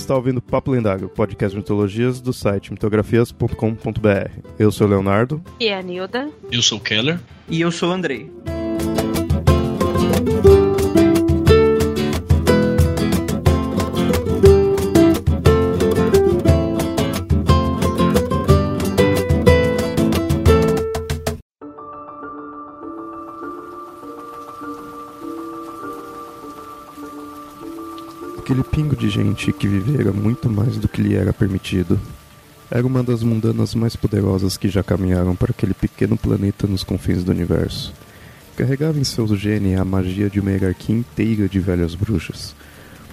está ouvindo Papo Lendário, podcast de mitologias do site mitografias.com.br. Eu sou o Leonardo. E a Nilda. Eu sou o Keller. E eu sou o Andrei. Pingo de gente que vivera muito mais do que lhe era permitido. Era uma das mundanas mais poderosas que já caminharam para aquele pequeno planeta nos confins do universo. Carregava em seus genes a magia de uma hierarquia inteira de velhas bruxas.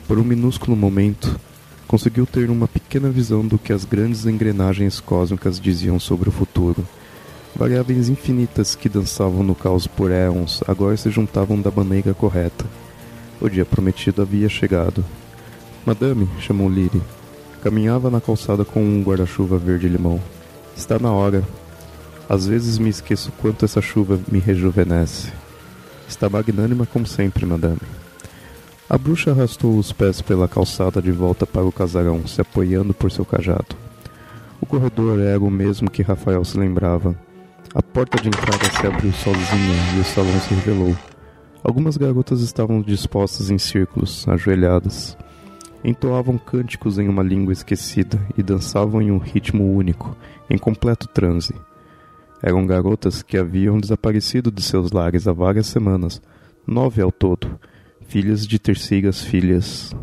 Por um minúsculo momento, conseguiu ter uma pequena visão do que as grandes engrenagens cósmicas diziam sobre o futuro. Variáveis infinitas que dançavam no caos por éons agora se juntavam da maneira correta. O dia prometido havia chegado. Madame, chamou Lily. Caminhava na calçada com um guarda-chuva verde-limão. Está na hora. Às vezes me esqueço quanto essa chuva me rejuvenesce. Está magnânima como sempre, madame. A bruxa arrastou os pés pela calçada de volta para o casarão, se apoiando por seu cajado. O corredor era o mesmo que Rafael se lembrava. A porta de entrada se abriu sozinha e o salão se revelou. Algumas garotas estavam dispostas em círculos, ajoelhadas. Entoavam cânticos em uma língua esquecida e dançavam em um ritmo único, em completo transe. Eram garotas que haviam desaparecido de seus lares há várias semanas, nove ao todo, filhas de terceiras filhas.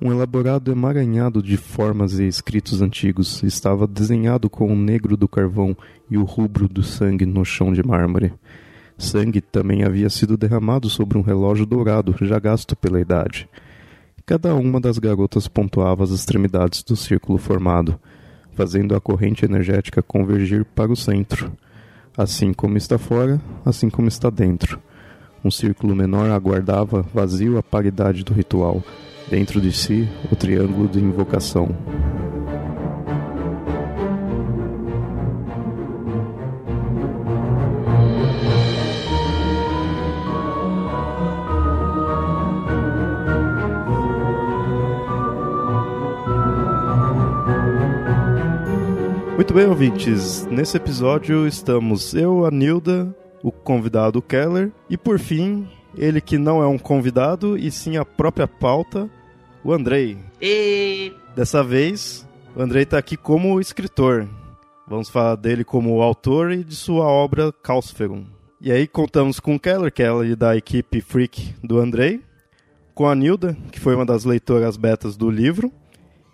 Um elaborado emaranhado de formas e escritos antigos estava desenhado com o negro do carvão e o rubro do sangue no chão de mármore. Sangue também havia sido derramado sobre um relógio dourado, já gasto pela idade. Cada uma das garotas pontuava as extremidades do círculo formado, fazendo a corrente energética convergir para o centro. Assim como está fora, assim como está dentro. Um círculo menor aguardava vazio a paridade do ritual, dentro de si o triângulo de invocação. Muito bem, ouvintes. Nesse episódio estamos eu, a Nilda, o convidado Keller e, por fim, ele que não é um convidado e sim a própria pauta, o Andrei. E Dessa vez, o Andrei está aqui como escritor. Vamos falar dele como autor e de sua obra Causferum. E aí contamos com o Keller, que é da equipe Freak do Andrei, com a Nilda, que foi uma das leitoras betas do livro,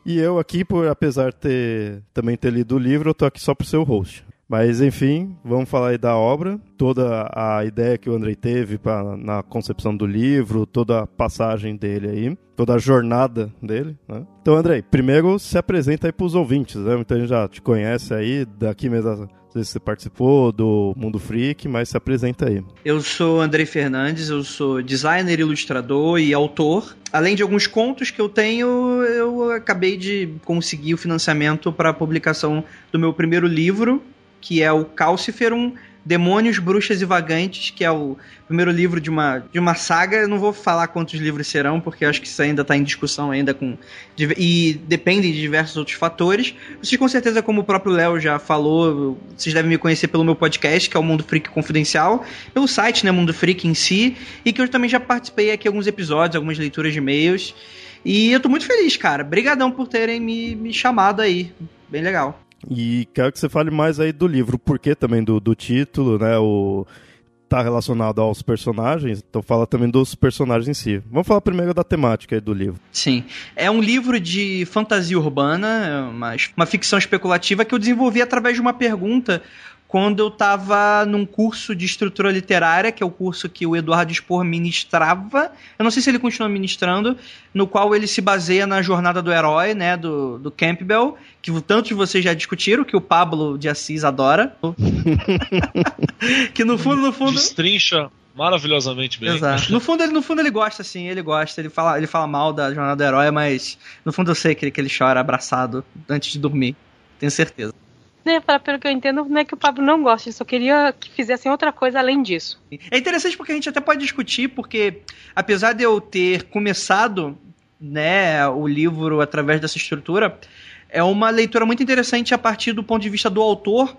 e eu aqui, por apesar de ter, também ter lido o livro, eu tô aqui só para ser o host. Mas enfim, vamos falar aí da obra, toda a ideia que o Andrei teve pra, na concepção do livro, toda a passagem dele aí, toda a jornada dele. Né? Então, Andrei, primeiro se apresenta aí pros ouvintes, né? Muita gente já te conhece aí, daqui mesmo, vezes você participou do Mundo Freak, mas se apresenta aí. eu sou Andrei Fernandes, eu sou designer, ilustrador e autor. Além de alguns contos que eu tenho, eu acabei de conseguir o financiamento para a publicação do meu primeiro livro, que é o Calciferum, Demônios, Bruxas e Vagantes, que é o primeiro livro de uma, de uma saga. Eu não vou falar quantos livros serão, porque acho que isso ainda está em discussão ainda com e depende de diversos outros fatores. Vocês com certeza, como o próprio Léo já falou, vocês devem me conhecer pelo meu podcast, que é o Mundo Freak Confidencial, pelo site, né, Mundo Freak em si, e que eu também já participei aqui alguns episódios, algumas leituras de e-mails. E eu tô muito feliz, cara. Obrigadão por terem me, me chamado aí. Bem legal. E quero que você fale mais aí do livro, o porquê também do, do título, né? O tá relacionado aos personagens, então fala também dos personagens em si. Vamos falar primeiro da temática aí do livro. Sim. É um livro de fantasia urbana, é uma, uma ficção especulativa que eu desenvolvi através de uma pergunta quando eu estava num curso de estrutura literária, que é o curso que o Eduardo Spor ministrava. Eu não sei se ele continua ministrando, no qual ele se baseia na jornada do herói, né, do, do Campbell, que tantos de vocês já discutiram, que o Pablo de Assis adora. que no fundo, no fundo. Destrincha maravilhosamente bem. Exato. No fundo, ele, no fundo ele gosta, sim, ele gosta. Ele fala, ele fala mal da jornada do herói, mas no fundo eu sei que ele, que ele chora abraçado antes de dormir. Tenho certeza. Né, pelo que eu entendo, não é que o Pablo não gosta, ele só queria que fizessem outra coisa além disso. É interessante porque a gente até pode discutir, porque apesar de eu ter começado né, o livro através dessa estrutura, é uma leitura muito interessante a partir do ponto de vista do autor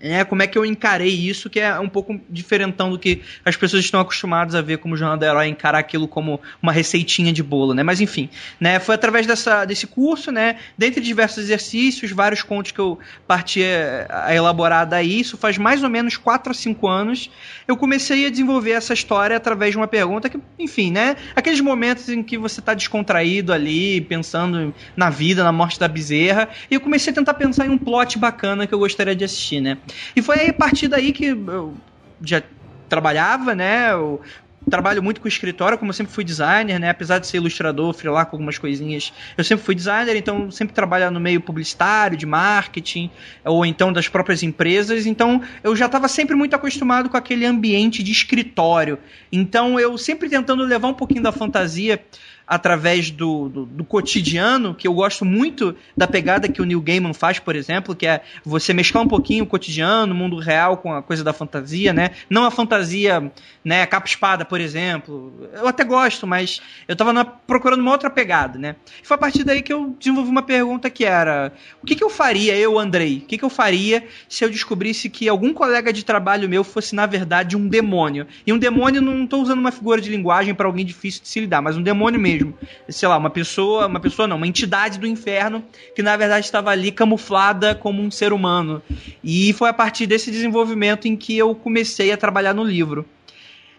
é, como é que eu encarei isso, que é um pouco diferentão do que as pessoas estão acostumadas a ver como Jornal do Herói, encarar aquilo como uma receitinha de bolo, né? Mas enfim, né? Foi através dessa, desse curso, né? Dentre diversos exercícios, vários contos que eu parti a elaborar daí, isso faz mais ou menos 4 a 5 anos, eu comecei a desenvolver essa história através de uma pergunta que, enfim, né? Aqueles momentos em que você está descontraído ali, pensando na vida, na morte da bezerra, e eu comecei a tentar pensar em um plot bacana que eu gostaria de assistir, né? E foi a partir daí que eu já trabalhava, né? Eu trabalho muito com escritório, como eu sempre fui designer, né? Apesar de ser ilustrador, freelar com algumas coisinhas, eu sempre fui designer, então sempre trabalhar no meio publicitário, de marketing, ou então das próprias empresas. Então eu já estava sempre muito acostumado com aquele ambiente de escritório. Então eu sempre tentando levar um pouquinho da fantasia através do, do, do, cotidiano, que eu gosto muito da pegada que o Neil Gaiman faz, por exemplo, que é você mesclar um pouquinho o cotidiano, o mundo real com a coisa da fantasia, né? Não a fantasia, né, capa-espada, por exemplo. Eu até gosto, mas eu tava procurando uma outra pegada, né? E foi a partir daí que eu desenvolvi uma pergunta que era: o que, que eu faria, eu, Andrei, o que, que eu faria se eu descobrisse que algum colega de trabalho meu fosse, na verdade, um demônio? E um demônio, não estou usando uma figura de linguagem para alguém difícil de se lidar, mas um demônio mesmo mesmo. Sei lá, uma pessoa, uma pessoa não, uma entidade do inferno que na verdade estava ali camuflada como um ser humano. E foi a partir desse desenvolvimento em que eu comecei a trabalhar no livro.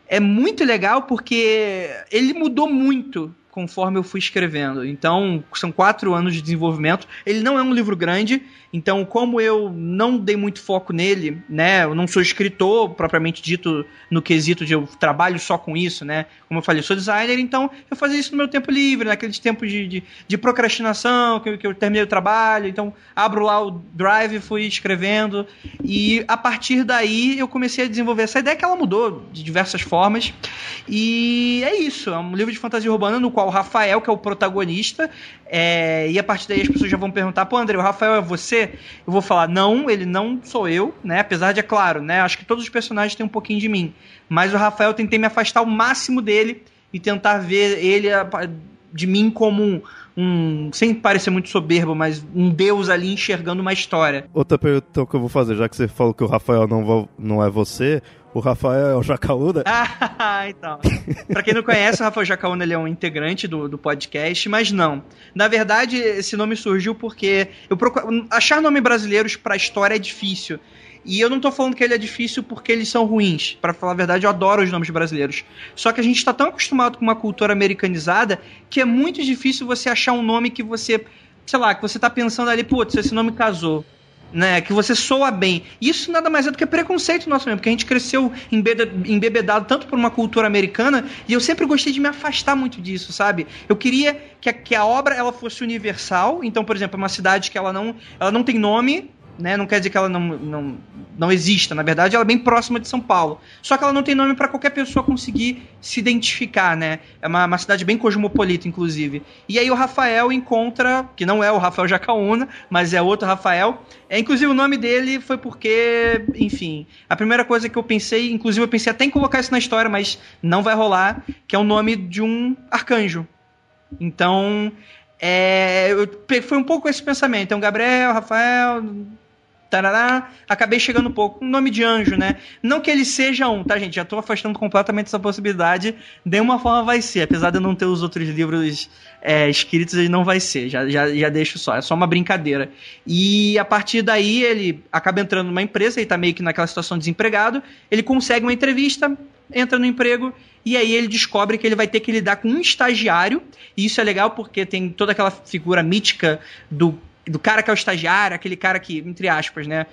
É muito legal porque ele mudou muito conforme eu fui escrevendo. Então, são quatro anos de desenvolvimento. Ele não é um livro grande, então, como eu não dei muito foco nele, né? Eu não sou escritor, propriamente dito, no quesito de eu trabalho só com isso, né? Como eu falei, eu sou designer, então eu fazia isso no meu tempo livre, naqueles tempos de, de, de procrastinação, que, que eu terminei o trabalho, então abro lá o Drive, fui escrevendo, e a partir daí eu comecei a desenvolver essa ideia que ela mudou de diversas formas. E é isso, é um livro de fantasia urbana no qual o Rafael, que é o protagonista, é, e a partir daí as pessoas já vão perguntar, pô, André, o Rafael é você? Eu vou falar, não, ele não sou eu, né? Apesar de, é claro, né? Acho que todos os personagens têm um pouquinho de mim. Mas o Rafael tentei me afastar o máximo dele e tentar ver ele de mim como um, um, sem parecer muito soberbo, mas um deus ali enxergando uma história. Outra pergunta que eu vou fazer, já que você falou que o Rafael não, não é você, o Rafael é Jacaúna? Ah, então. pra quem não conhece, o Rafael Jacaúna ele é um integrante do, do podcast, mas não. Na verdade, esse nome surgiu porque eu procuro, achar nome brasileiros pra história é difícil. E eu não tô falando que ele é difícil porque eles são ruins. Para falar a verdade, eu adoro os nomes brasileiros. Só que a gente tá tão acostumado com uma cultura americanizada que é muito difícil você achar um nome que você, sei lá, que você tá pensando ali, putz, esse nome casou né, que você soa bem. Isso nada mais é do que preconceito nosso mesmo, porque a gente cresceu embebedado tanto por uma cultura americana e eu sempre gostei de me afastar muito disso, sabe? Eu queria que a, que a obra ela fosse universal, então, por exemplo, uma cidade que ela não, ela não tem nome, né? Não quer dizer que ela não, não, não exista. Na verdade, ela é bem próxima de São Paulo. Só que ela não tem nome para qualquer pessoa conseguir se identificar, né? É uma, uma, cidade bem cosmopolita, inclusive. E aí o Rafael encontra, que não é o Rafael Jacaúna, mas é outro Rafael. É, inclusive o nome dele foi porque, enfim, a primeira coisa que eu pensei, inclusive eu pensei até em colocar isso na história, mas não vai rolar, que é o nome de um arcanjo. Então, é, foi um pouco esse pensamento. Então, Gabriel, Rafael, tarará, acabei chegando um pouco. Um nome de anjo, né? Não que ele seja um, tá, gente? Já tô afastando completamente essa possibilidade. De uma forma vai ser. Apesar de eu não ter os outros livros é, escritos, ele não vai ser. Já, já, já deixo só. É só uma brincadeira. E a partir daí, ele acaba entrando numa empresa, ele tá meio que naquela situação de desempregado. Ele consegue uma entrevista, entra no emprego. E aí ele descobre que ele vai ter que lidar com um estagiário. E isso é legal porque tem toda aquela figura mítica do do cara que é o estagiário, aquele cara que, entre aspas, né?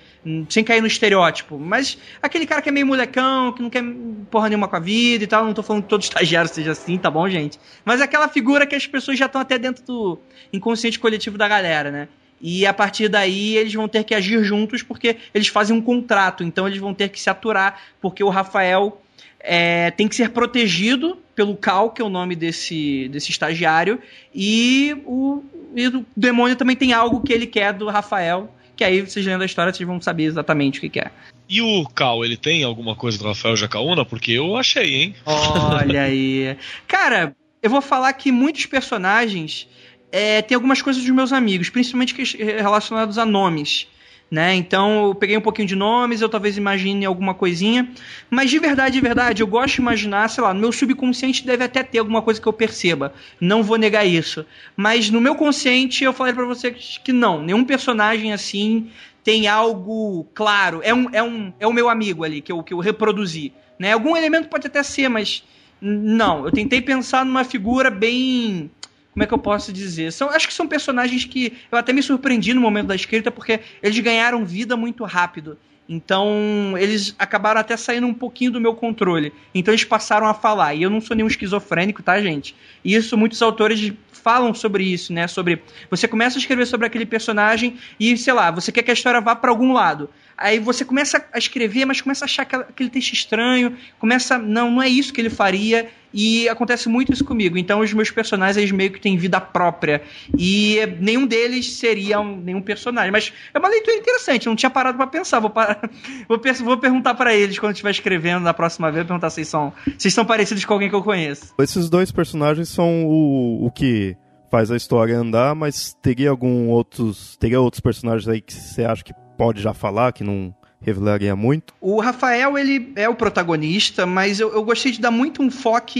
Sem cair no estereótipo. Mas aquele cara que é meio molecão, que não quer porra nenhuma com a vida e tal. Não tô falando que todo estagiário seja assim, tá bom, gente? Mas é aquela figura que as pessoas já estão até dentro do inconsciente coletivo da galera, né? E a partir daí eles vão ter que agir juntos porque eles fazem um contrato. Então eles vão ter que se aturar, porque o Rafael é, tem que ser protegido pelo Cal, que é o nome desse, desse estagiário, e o, e o demônio também tem algo que ele quer do Rafael, que aí vocês lendo a história vocês vão saber exatamente o que, que é. E o Cal, ele tem alguma coisa do Rafael Jacaúna? Porque eu achei, hein? Olha aí. Cara, eu vou falar que muitos personagens é, tem algumas coisas dos meus amigos, principalmente relacionados a nomes. Né? Então eu peguei um pouquinho de nomes, eu talvez imagine alguma coisinha. Mas de verdade, de verdade, eu gosto de imaginar, sei lá, no meu subconsciente deve até ter alguma coisa que eu perceba. Não vou negar isso. Mas no meu consciente eu falei para você que não, nenhum personagem assim tem algo claro. É, um, é, um, é o meu amigo ali que eu, que eu reproduzi. Né? Algum elemento pode até ser, mas não. Eu tentei pensar numa figura bem como é que eu posso dizer? São, acho que são personagens que eu até me surpreendi no momento da escrita, porque eles ganharam vida muito rápido. Então, eles acabaram até saindo um pouquinho do meu controle. Então, eles passaram a falar. E eu não sou nenhum esquizofrênico, tá, gente? E isso, muitos autores falam sobre isso, né? Sobre. Você começa a escrever sobre aquele personagem e, sei lá, você quer que a história vá para algum lado. Aí você começa a escrever, mas começa a achar aquele texto estranho, começa. Não, não é isso que ele faria. E acontece muito isso comigo. Então os meus personagens eles meio que têm vida própria. E nenhum deles seria um, nenhum personagem. Mas é uma leitura interessante, eu não tinha parado para pensar. Vou, vou, vou perguntar para eles quando estiver escrevendo na próxima vez, perguntar se são, se são parecidos com alguém que eu conheço. Esses dois personagens são o, o que faz a história andar, mas teria algum outros. Teria outros personagens aí que você acha que pode já falar, que não revelaria muito? O Rafael, ele é o protagonista, mas eu, eu gostei de dar muito um foco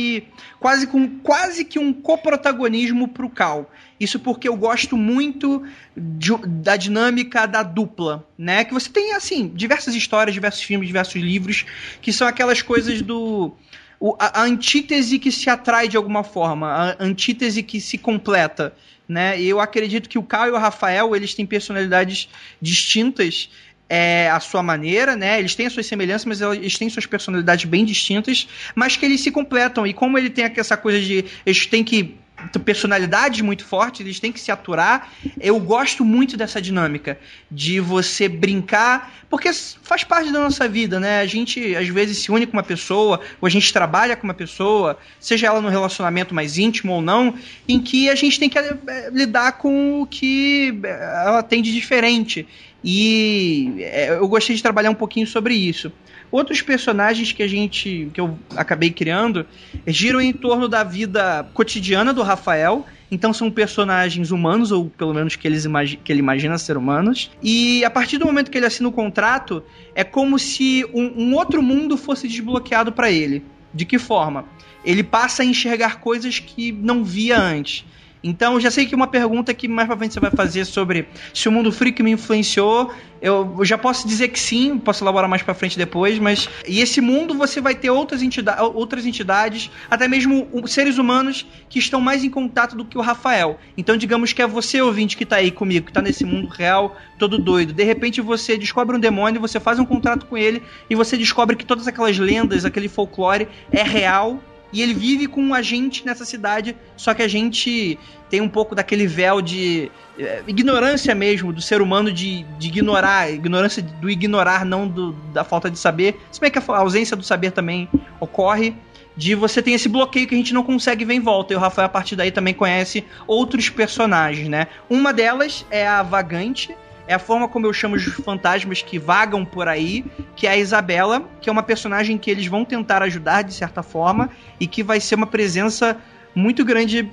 quase, com, quase que um coprotagonismo pro Cal. Isso porque eu gosto muito de, da dinâmica da dupla, né? Que você tem, assim, diversas histórias, diversos filmes, diversos livros, que são aquelas coisas do... O, a, a antítese que se atrai de alguma forma, a antítese que se completa né? E eu acredito que o Cal e o Rafael, eles têm personalidades distintas é, a sua maneira, né? Eles têm as suas semelhanças, mas eles têm suas personalidades bem distintas, mas que eles se completam. E como ele tem essa coisa de eles têm que personalidades muito fortes, eles têm que se aturar. Eu gosto muito dessa dinâmica de você brincar, porque faz parte da nossa vida, né? A gente às vezes se une com uma pessoa, ou a gente trabalha com uma pessoa, seja ela num relacionamento mais íntimo ou não, em que a gente tem que é, lidar com o que ela tem de diferente. E é, eu gostei de trabalhar um pouquinho sobre isso. Outros personagens que a gente. que eu acabei criando giram em torno da vida cotidiana do Rafael. Então são personagens humanos, ou pelo menos que, eles que ele imagina ser humanos. E a partir do momento que ele assina o contrato, é como se um, um outro mundo fosse desbloqueado para ele. De que forma? Ele passa a enxergar coisas que não via antes. Então, já sei que uma pergunta que mais pra frente você vai fazer sobre se o mundo freak me influenciou, eu já posso dizer que sim, posso elaborar mais para frente depois, mas e esse mundo você vai ter outras, outras entidades, até mesmo seres humanos que estão mais em contato do que o Rafael. Então, digamos que é você, ouvinte, que tá aí comigo, que tá nesse mundo real, todo doido. De repente você descobre um demônio, você faz um contrato com ele e você descobre que todas aquelas lendas, aquele folclore é real e ele vive com a gente nessa cidade, só que a gente tem um pouco daquele véu de é, ignorância mesmo do ser humano de, de ignorar, ignorância do ignorar, não do, da falta de saber. Se bem que a ausência do saber também ocorre de você tem esse bloqueio que a gente não consegue ver em volta. E o Rafael, a partir daí, também conhece outros personagens, né? Uma delas é a Vagante, é a forma como eu chamo os fantasmas que vagam por aí, que é a Isabela, que é uma personagem que eles vão tentar ajudar de certa forma e que vai ser uma presença muito grande,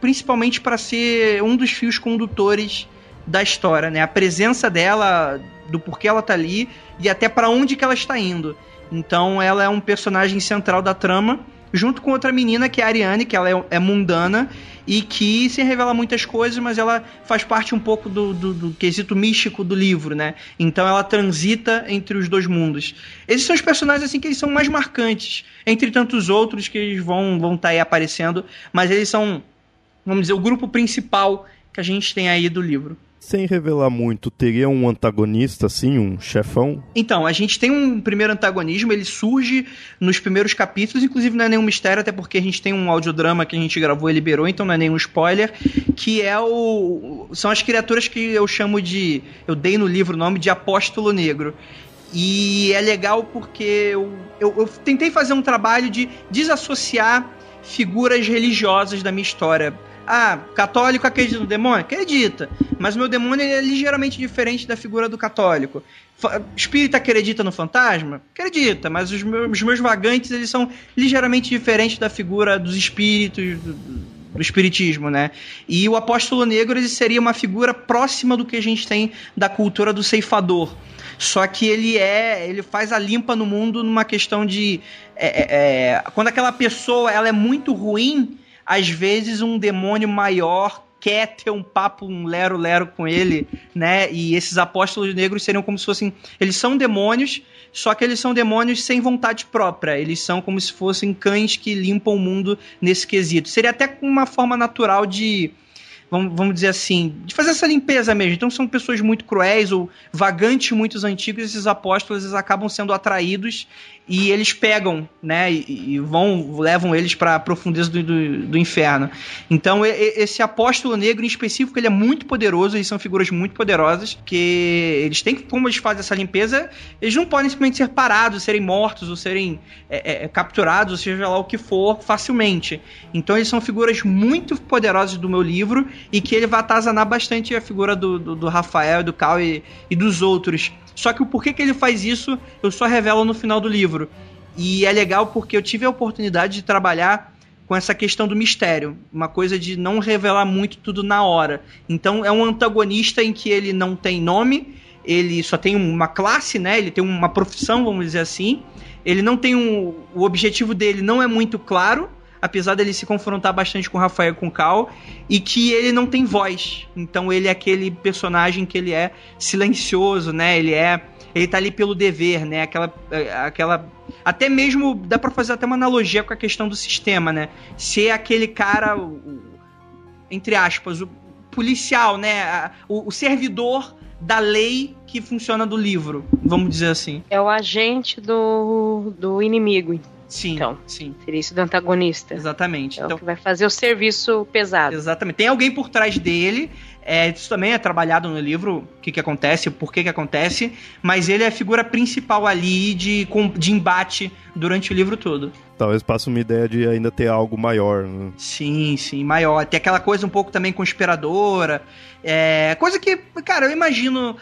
principalmente para ser um dos fios condutores da história, né? A presença dela, do porquê ela tá ali e até para onde que ela está indo. Então ela é um personagem central da trama junto com outra menina que é a Ariane, que ela é, é, mundana e que se revela muitas coisas, mas ela faz parte um pouco do, do, do, quesito místico do livro, né? Então ela transita entre os dois mundos. Esses são os personagens assim que eles são mais marcantes, entre tantos outros que eles vão vão estar tá aí aparecendo, mas eles são, vamos dizer, o grupo principal que a gente tem aí do livro. Sem revelar muito, teria um antagonista, assim, um chefão? Então, a gente tem um primeiro antagonismo, ele surge nos primeiros capítulos, inclusive não é nenhum mistério, até porque a gente tem um audiodrama que a gente gravou e liberou, então não é nenhum spoiler, que é o. São as criaturas que eu chamo de. Eu dei no livro o nome de Apóstolo Negro. E é legal porque eu, eu, eu tentei fazer um trabalho de desassociar figuras religiosas da minha história Ah, católico acredita no demônio? Acredita. Mas o meu demônio é ligeiramente diferente da figura do católico. Espírita acredita no fantasma? Acredita, mas os meus, os meus vagantes eles são ligeiramente diferentes da figura dos espíritos, do, do espiritismo, né? E o apóstolo negro ele seria uma figura próxima do que a gente tem da cultura do ceifador. Só que ele é, ele faz a limpa no mundo numa questão de é, é, é, quando aquela pessoa ela é muito ruim, às vezes um demônio maior quer ter um papo, um lero-lero com ele, né? E esses apóstolos negros seriam como se fossem. Eles são demônios, só que eles são demônios sem vontade própria. Eles são como se fossem cães que limpam o mundo nesse quesito. Seria até uma forma natural de vamos, dizer assim, de fazer essa limpeza mesmo. Então são pessoas muito cruéis ou vagantes muito antigos, esses apóstolos acabam sendo atraídos e eles pegam, né, e, e vão, levam eles para a profundeza do, do, do, inferno. Então, e, esse apóstolo negro em específico, ele é muito poderoso, eles são figuras muito poderosas, que eles têm que, como eles fazem essa limpeza, eles não podem simplesmente ser parados, serem mortos, ou serem é, é, capturados, ou seja lá o que for, facilmente. Então, eles são figuras muito poderosas do meu livro, e que ele vai atazanar bastante a figura do, do, do Rafael, do Cal e, e dos outros. Só que o porquê que ele faz isso, eu só revelo no final do livro. E é legal porque eu tive a oportunidade de trabalhar com essa questão do mistério, uma coisa de não revelar muito tudo na hora. Então é um antagonista em que ele não tem nome, ele só tem uma classe, né? Ele tem uma profissão, vamos dizer assim. Ele não tem um, o objetivo dele não é muito claro, apesar dele se confrontar bastante com o Rafael com o Cal, e que ele não tem voz. Então ele é aquele personagem que ele é silencioso, né? Ele é ele tá ali pelo dever, né? Aquela aquela até mesmo dá para fazer até uma analogia com a questão do sistema, né? Ser aquele cara entre aspas, o policial, né? O, o servidor da lei que funciona do livro, vamos dizer assim. É o agente do, do inimigo. Sim, então, sim. Seria isso do antagonista. Exatamente. É então, o que vai fazer o serviço pesado. Exatamente. Tem alguém por trás dele. É, isso também é trabalhado no livro, o que, que acontece, por que, que acontece, mas ele é a figura principal ali de, de embate durante o livro todo. Talvez passe uma ideia de ainda ter algo maior. Né? Sim, sim, maior. Tem aquela coisa um pouco também conspiradora. É, coisa que, cara, eu imagino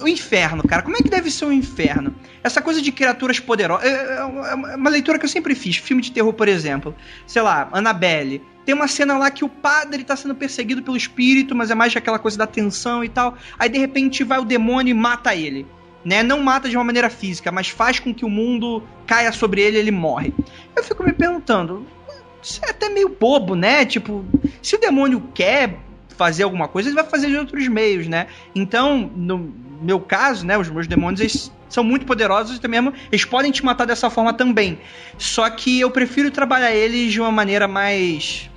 o inferno, cara. Como é que deve ser o inferno? Essa coisa de criaturas poderosas. É, é, é uma leitura que eu sempre fiz. Filme de terror, por exemplo. Sei lá, Annabelle. Tem uma cena lá que o padre tá sendo perseguido pelo espírito, mas é mais aquela coisa da tensão e tal. Aí de repente vai o demônio e mata ele. Né? Não mata de uma maneira física, mas faz com que o mundo caia sobre ele e ele morre. Eu fico me perguntando. Isso é até meio bobo, né? Tipo, se o demônio quer fazer alguma coisa, ele vai fazer de outros meios, né? Então, no meu caso, né, os meus demônios eles são muito poderosos e também eles podem te matar dessa forma também. Só que eu prefiro trabalhar eles de uma maneira mais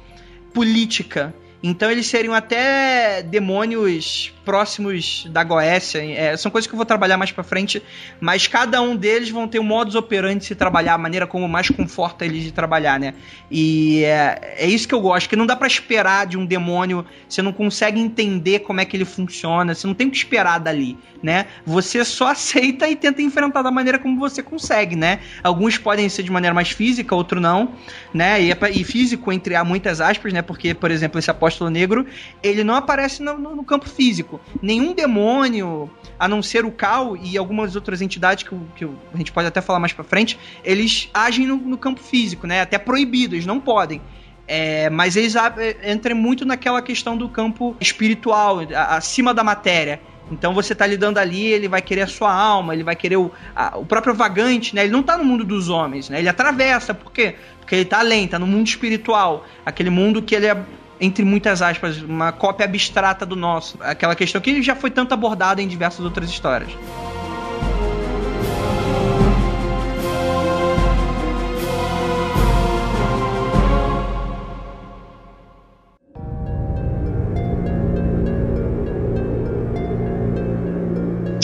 política. Então eles seriam até demônios próximos da Goécia. É, são coisas que eu vou trabalhar mais pra frente, mas cada um deles vão ter um modus operandi de se trabalhar, a maneira como mais conforta eles de trabalhar, né? E é, é isso que eu gosto, que não dá para esperar de um demônio, você não consegue entender como é que ele funciona, você não tem que esperar dali, né? Você só aceita e tenta enfrentar da maneira como você consegue, né? Alguns podem ser de maneira mais física, outro não, né? E, é e físico, entre há muitas aspas, né? Porque, por exemplo, esse apóstolo negro, ele não aparece no, no, no campo físico nenhum demônio, a não ser o Cal e algumas outras entidades que, que a gente pode até falar mais pra frente, eles agem no, no campo físico, né? Até proibido, eles não podem. É, mas eles entram muito naquela questão do campo espiritual, acima da matéria. Então você tá lidando ali, ele vai querer a sua alma, ele vai querer o, a, o próprio vagante, né? Ele não tá no mundo dos homens, né? Ele atravessa, por quê? Porque ele tá além, tá no mundo espiritual. Aquele mundo que ele é entre muitas aspas, uma cópia abstrata do nosso. Aquela questão que já foi tanto abordada em diversas outras histórias.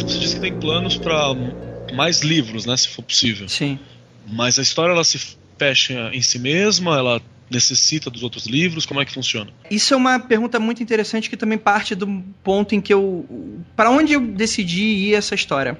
Você disse que tem planos para mais livros, né, se for possível. Sim. Mas a história ela se fecha em si mesma, ela necessita dos outros livros? Como é que funciona? Isso é uma pergunta muito interessante que também parte do ponto em que eu. para onde eu decidi ir essa história?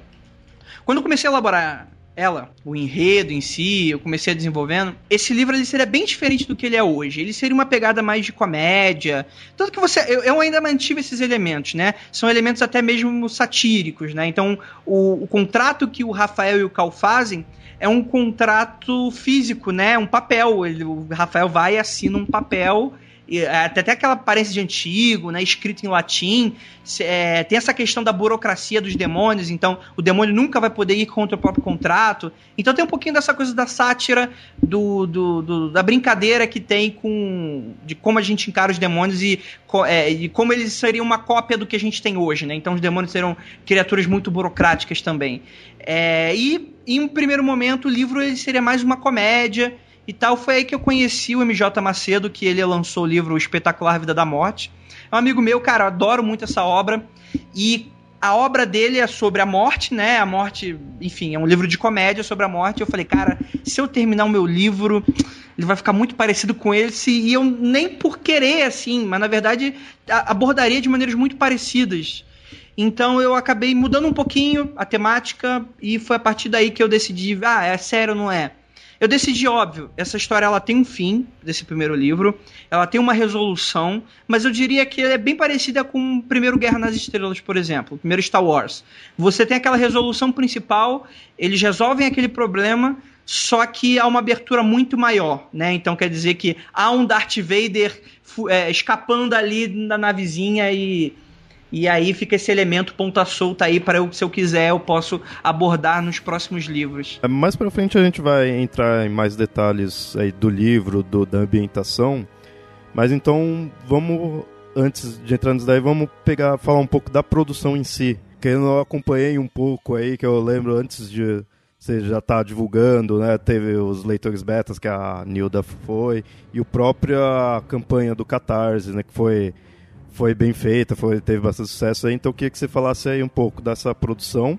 Quando eu comecei a elaborar ela, o enredo em si, eu comecei a desenvolvendo, esse livro ele seria bem diferente do que ele é hoje. Ele seria uma pegada mais de comédia. Tanto que você. Eu, eu ainda mantive esses elementos, né? São elementos até mesmo satíricos, né? Então, o, o contrato que o Rafael e o Cal fazem é um contrato físico, né? Um papel. Ele, o Rafael vai e assina um papel até, até aquela aparência de antigo, né, escrito em latim, é, tem essa questão da burocracia dos demônios, então o demônio nunca vai poder ir contra o próprio contrato. Então tem um pouquinho dessa coisa da sátira, do, do, do da brincadeira que tem com de como a gente encara os demônios e, é, e, como eles seriam uma cópia do que a gente tem hoje, né? Então os demônios serão criaturas muito burocráticas também. É, e em um primeiro momento o livro ele seria mais uma comédia e tal. Foi aí que eu conheci o MJ Macedo, que ele lançou o livro Espetacular Vida da Morte. É um amigo meu, cara, eu adoro muito essa obra. E a obra dele é sobre a morte, né? A morte, enfim, é um livro de comédia sobre a morte. Eu falei, cara, se eu terminar o meu livro, ele vai ficar muito parecido com esse. E eu nem por querer, assim, mas na verdade abordaria de maneiras muito parecidas. Então eu acabei mudando um pouquinho a temática e foi a partir daí que eu decidi, ah, é sério ou não é? Eu decidi, óbvio, essa história ela tem um fim desse primeiro livro, ela tem uma resolução, mas eu diria que é bem parecida com o primeiro Guerra nas Estrelas, por exemplo, o primeiro Star Wars. Você tem aquela resolução principal, eles resolvem aquele problema, só que há uma abertura muito maior, né? Então quer dizer que há um Darth Vader é, escapando ali na navezinha e e aí fica esse elemento ponta solta aí para eu, se eu quiser, eu posso abordar nos próximos livros. É, mais para frente a gente vai entrar em mais detalhes aí do livro, do, da ambientação. Mas então vamos antes de entrar nisso daí, vamos pegar falar um pouco da produção em si. Que eu acompanhei um pouco aí, que eu lembro antes de você já tá divulgando, né? Teve os leitores betas que a Nilda foi e o própria campanha do Catarse, né, que foi foi bem feita, foi, teve bastante sucesso aí, então eu queria que você falasse aí um pouco dessa produção.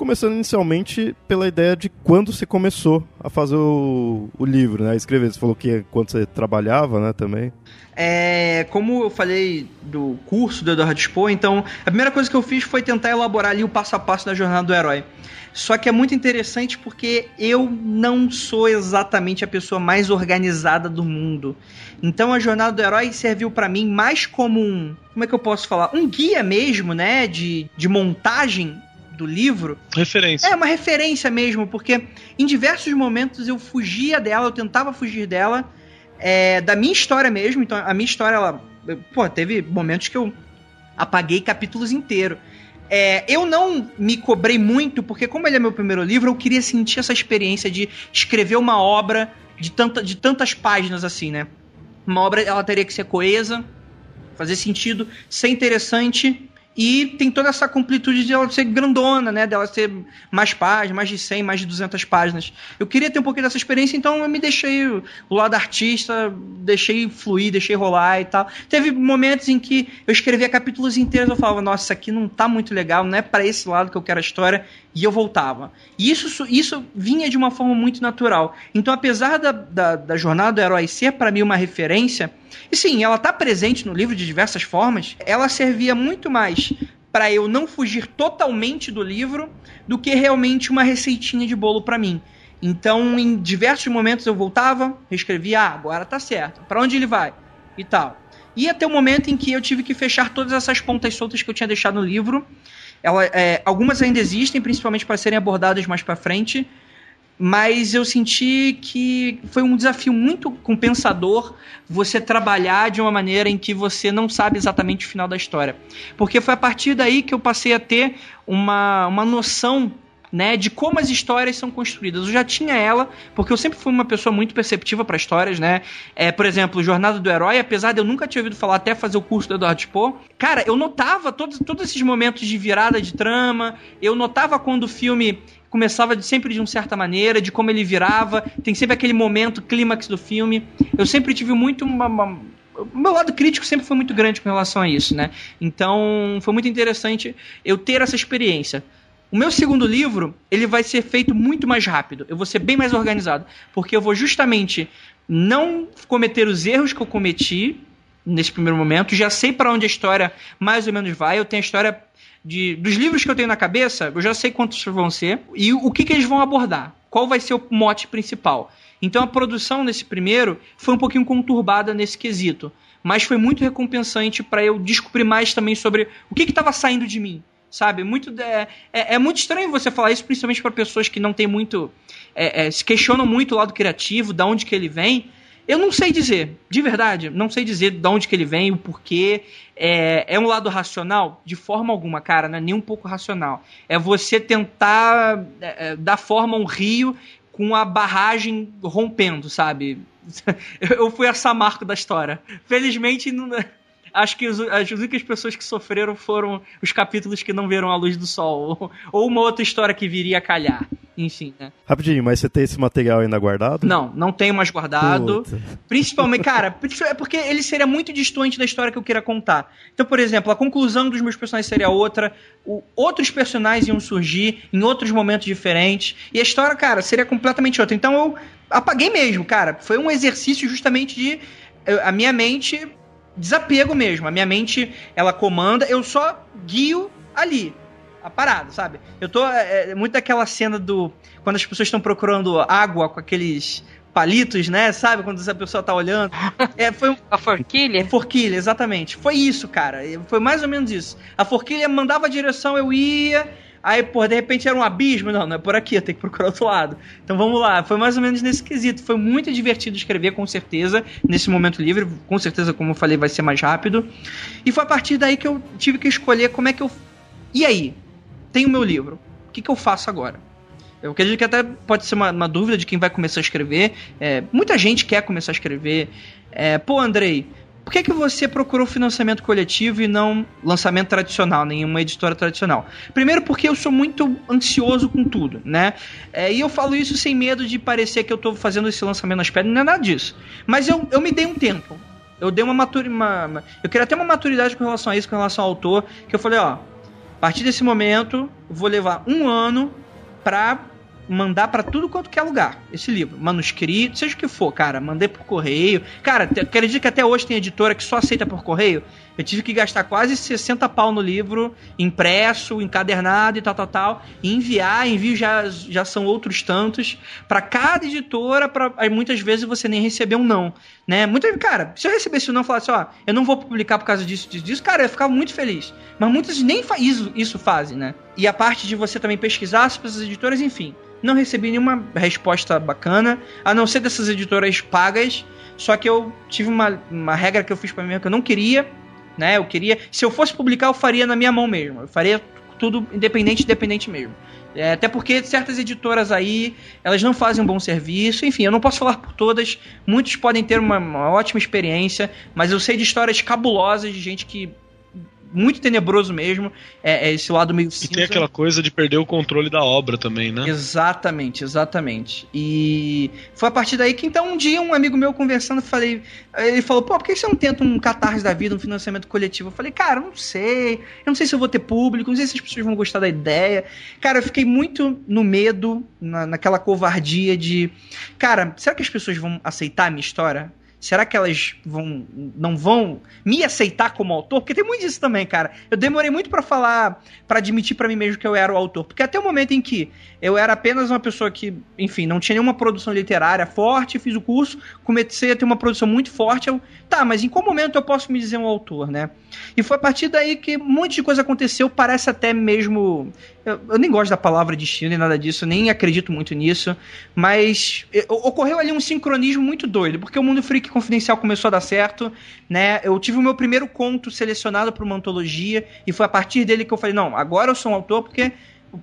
Começando inicialmente pela ideia de quando você começou a fazer o, o livro, né? Escrever. Você falou que quando você trabalhava, né, também. É, como eu falei do curso do Eduardo Expo, então a primeira coisa que eu fiz foi tentar elaborar ali o passo a passo da jornada do herói. Só que é muito interessante porque eu não sou exatamente a pessoa mais organizada do mundo. Então a jornada do herói serviu para mim mais como um, como é que eu posso falar, um guia mesmo, né, de, de montagem do livro. Referência. É uma referência mesmo, porque em diversos momentos eu fugia dela, eu tentava fugir dela, é, da minha história mesmo. Então a minha história, ela, pô, teve momentos que eu apaguei capítulos inteiros. É, eu não me cobrei muito, porque como ele é meu primeiro livro, eu queria sentir essa experiência de escrever uma obra de, tanta, de tantas páginas assim, né? Uma obra, ela teria que ser coesa, fazer sentido, ser interessante e tem toda essa completude de ela ser grandona, né? Dela ser mais páginas, mais de 100, mais de 200 páginas. Eu queria ter um pouquinho dessa experiência, então eu me deixei o lado artista, deixei fluir, deixei rolar e tal. Teve momentos em que eu escrevia capítulos inteiros, eu falava, nossa, isso aqui não tá muito legal, não é para esse lado que eu quero a história, e eu voltava. E isso, isso vinha de uma forma muito natural. Então, apesar da, da, da jornada do herói ser para mim uma referência, e sim, ela tá presente no livro de diversas formas, ela servia muito mais para eu não fugir totalmente do livro do que realmente uma receitinha de bolo para mim. Então, em diversos momentos eu voltava, reescrevia, ah, agora tá certo. Para onde ele vai? E tal. E até o momento em que eu tive que fechar todas essas pontas soltas que eu tinha deixado no livro. Ela, é, algumas ainda existem, principalmente para serem abordadas mais para frente, mas eu senti que foi um desafio muito compensador você trabalhar de uma maneira em que você não sabe exatamente o final da história. Porque foi a partir daí que eu passei a ter uma, uma noção né, de como as histórias são construídas. Eu já tinha ela, porque eu sempre fui uma pessoa muito perceptiva para histórias, né? É, por exemplo, Jornada do Herói, apesar de eu nunca ter ouvido falar até fazer o curso do Eduardo Spoh, cara, eu notava todos, todos esses momentos de virada de trama, eu notava quando o filme começava de, sempre de uma certa maneira, de como ele virava, tem sempre aquele momento, clímax do filme. Eu sempre tive muito uma, uma o meu lado crítico sempre foi muito grande com relação a isso, né? Então, foi muito interessante eu ter essa experiência. O meu segundo livro, ele vai ser feito muito mais rápido. Eu vou ser bem mais organizado, porque eu vou justamente não cometer os erros que eu cometi nesse primeiro momento. Já sei para onde a história mais ou menos vai. Eu tenho a história de, dos livros que eu tenho na cabeça, eu já sei quantos vão ser e o que, que eles vão abordar. Qual vai ser o mote principal. Então a produção nesse primeiro foi um pouquinho conturbada nesse quesito. Mas foi muito recompensante para eu descobrir mais também sobre o que estava saindo de mim sabe? Muito é, é, é, muito estranho você falar isso, principalmente para pessoas que não têm muito é, é, se questionam muito o lado criativo, da onde que ele vem. Eu não sei dizer, de verdade, não sei dizer de onde que ele vem, o porquê. É, é um lado racional? De forma alguma, cara, não é nem um pouco racional. É você tentar é, é dar forma a um rio com a barragem rompendo, sabe? Eu fui a Samarco da história. Felizmente, não, acho que as únicas pessoas que sofreram foram os capítulos que não viram a luz do sol. Ou, ou uma outra história que viria a calhar. Enfim, né? Rapidinho, mas você tem esse material ainda guardado? Não, não tenho mais guardado. Puta. Principalmente, cara, é porque ele seria muito distante da história que eu queira contar. Então, por exemplo, a conclusão dos meus personagens seria outra, o, outros personagens iam surgir em outros momentos diferentes, e a história, cara, seria completamente outra. Então eu apaguei mesmo, cara. Foi um exercício justamente de a minha mente desapego mesmo. A minha mente, ela comanda, eu só guio ali. A parada, sabe? Eu tô. É, é muito daquela cena do. Quando as pessoas estão procurando água com aqueles palitos, né? Sabe? Quando essa pessoa tá olhando. É, foi um... A forquilha? Forquilha, exatamente. Foi isso, cara. Foi mais ou menos isso. A forquilha mandava a direção, eu ia. Aí, pô, de repente era um abismo. Não, não é por aqui, eu tenho que procurar outro lado. Então vamos lá. Foi mais ou menos nesse quesito. Foi muito divertido escrever, com certeza, nesse momento livre. Com certeza, como eu falei, vai ser mais rápido. E foi a partir daí que eu tive que escolher como é que eu. E aí? Tenho o meu livro. O que, que eu faço agora? Eu acredito que até pode ser uma, uma dúvida de quem vai começar a escrever. É, muita gente quer começar a escrever. É, Pô, Andrei, por que, que você procurou financiamento coletivo e não lançamento tradicional, nenhuma editora tradicional? Primeiro porque eu sou muito ansioso com tudo, né? É, e eu falo isso sem medo de parecer que eu estou fazendo esse lançamento nas pedras, não é nada disso. Mas eu, eu me dei um tempo. Eu dei uma maturidade. Eu queria ter uma maturidade com relação a isso, com relação ao autor, que eu falei, ó, a partir desse momento, vou levar um ano pra mandar para tudo quanto que é lugar esse livro. Manuscrito, seja o que for, cara. Mandei por correio. Cara, dizer que até hoje tem editora que só aceita por correio. Eu tive que gastar quase 60 pau no livro, impresso, encadernado e tal, tal, tal. E enviar, envio já, já são outros tantos. para cada editora, pra, aí muitas vezes você nem recebeu um não. Né? Muita, cara, se eu recebesse um não falasse, ó, eu não vou publicar por causa disso, disso, disso, cara, eu ficar muito feliz. Mas muitas nem isso, isso fazem, né? E a parte de você também pesquisar sobre as editoras, enfim. Não recebi nenhuma resposta bacana, a não ser dessas editoras pagas. Só que eu tive uma, uma regra que eu fiz para mim que eu não queria, né? Eu queria, se eu fosse publicar, eu faria na minha mão mesmo. Eu faria tudo independente, independente mesmo. É, até porque certas editoras aí, elas não fazem um bom serviço. Enfim, eu não posso falar por todas. Muitos podem ter uma, uma ótima experiência, mas eu sei de histórias cabulosas de gente que muito tenebroso mesmo. É, é esse lado meio cinza. E tem aquela coisa de perder o controle da obra também, né? Exatamente, exatamente. E foi a partir daí que então um dia um amigo meu conversando, falei, ele falou: "Pô, por que você não tenta um catarse da vida, um financiamento coletivo?" Eu falei: "Cara, não sei. Eu não sei se eu vou ter público, não sei se as pessoas vão gostar da ideia." Cara, eu fiquei muito no medo, na, naquela covardia de, cara, será que as pessoas vão aceitar a minha história? Será que elas vão não vão me aceitar como autor? Porque tem muito disso também, cara. Eu demorei muito para falar, para admitir para mim mesmo que eu era o autor, porque até o momento em que eu era apenas uma pessoa que, enfim, não tinha nenhuma produção literária forte, fiz o curso, comecei a ter uma produção muito forte, eu, tá, mas em qual momento eu posso me dizer um autor, né? E foi a partir daí que um monte de coisa aconteceu, parece até mesmo eu, eu, nem gosto da palavra destino nem nada disso, nem acredito muito nisso, mas ocorreu ali um sincronismo muito doido, porque o Mundo Freak Confidencial começou a dar certo, né? Eu tive o meu primeiro conto selecionado para uma antologia e foi a partir dele que eu falei, não, agora eu sou um autor porque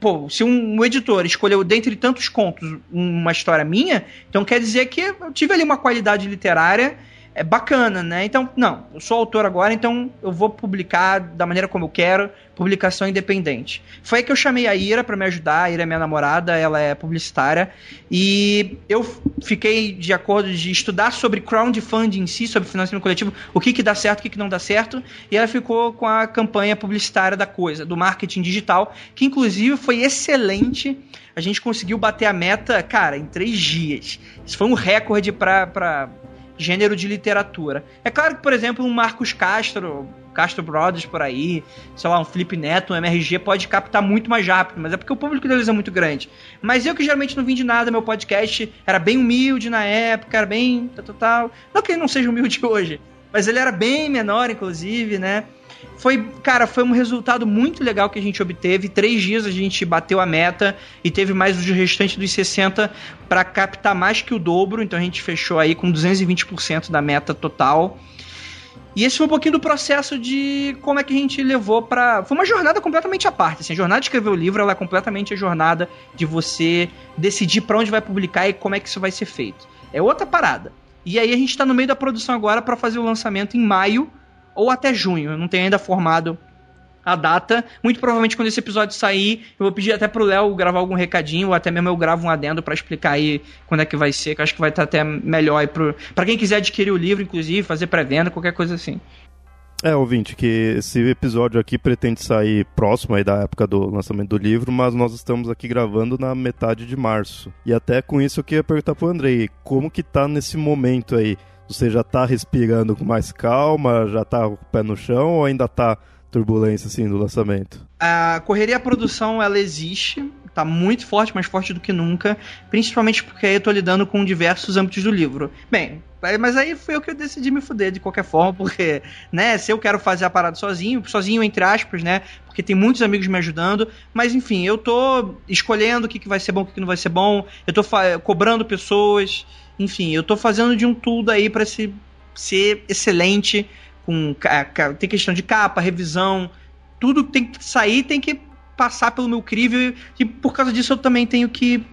Pô, se um, um, editor escolheu dentre tantos contos uma história minha, então quer dizer que eu tive ali uma qualidade literária é bacana, né? Então, não, eu sou autor agora, então eu vou publicar da maneira como eu quero, publicação independente. Foi aí que eu chamei a Ira para me ajudar, a Ira é minha namorada, ela é publicitária, e eu fiquei de acordo de estudar sobre crowdfunding em si, sobre financiamento coletivo, o que que dá certo, o que que não dá certo, e ela ficou com a campanha publicitária da coisa, do marketing digital, que inclusive foi excelente, a gente conseguiu bater a meta, cara, em três dias. Isso foi um recorde para gênero de literatura. É claro que, por exemplo, um Marcos Castro, Castro Brothers por aí, sei lá, um Felipe Neto, um MRG pode captar muito mais rápido, mas é porque o público deles é muito grande. Mas eu que geralmente não vim de nada, meu podcast era bem humilde na época, era bem tal, tal, tal. Não que ele não seja humilde hoje, mas ele era bem menor, inclusive, né? Foi, cara, foi um resultado muito legal que a gente obteve. Três dias a gente bateu a meta e teve mais os restantes dos 60 para captar mais que o dobro. Então a gente fechou aí com 220% da meta total. E esse foi um pouquinho do processo de como é que a gente levou para Foi uma jornada completamente à parte. Assim, a jornada de escrever o livro ela é completamente a jornada de você decidir para onde vai publicar e como é que isso vai ser feito. É outra parada. E aí a gente está no meio da produção agora para fazer o lançamento em maio ou até junho. Eu não tenho ainda formado a data. Muito provavelmente quando esse episódio sair, eu vou pedir até pro Léo gravar algum recadinho, ou até mesmo eu gravo um adendo para explicar aí quando é que vai ser, que eu acho que vai estar até melhor aí pro... pra quem quiser adquirir o livro, inclusive, fazer pré-venda, qualquer coisa assim. É, ouvinte, que esse episódio aqui pretende sair próximo aí da época do lançamento do livro, mas nós estamos aqui gravando na metade de março. E até com isso eu queria perguntar pro Andrei, como que tá nesse momento aí? Você já tá respirando com mais calma, já tá com o pé no chão ou ainda tá turbulência assim do lançamento? A correria produção ela existe, tá muito forte, mais forte do que nunca, principalmente porque aí eu tô lidando com diversos âmbitos do livro. Bem, mas aí foi eu que eu decidi me fuder de qualquer forma, porque, né, se eu quero fazer a parada sozinho, sozinho entre aspas, né, porque tem muitos amigos me ajudando, mas enfim, eu tô escolhendo o que, que vai ser bom, o que, que não vai ser bom, eu tô cobrando pessoas, enfim, eu tô fazendo de um tudo aí para se, ser excelente. Com, tem questão de capa, revisão, tudo tem que sair, tem que passar pelo meu crivo e por causa disso eu também tenho que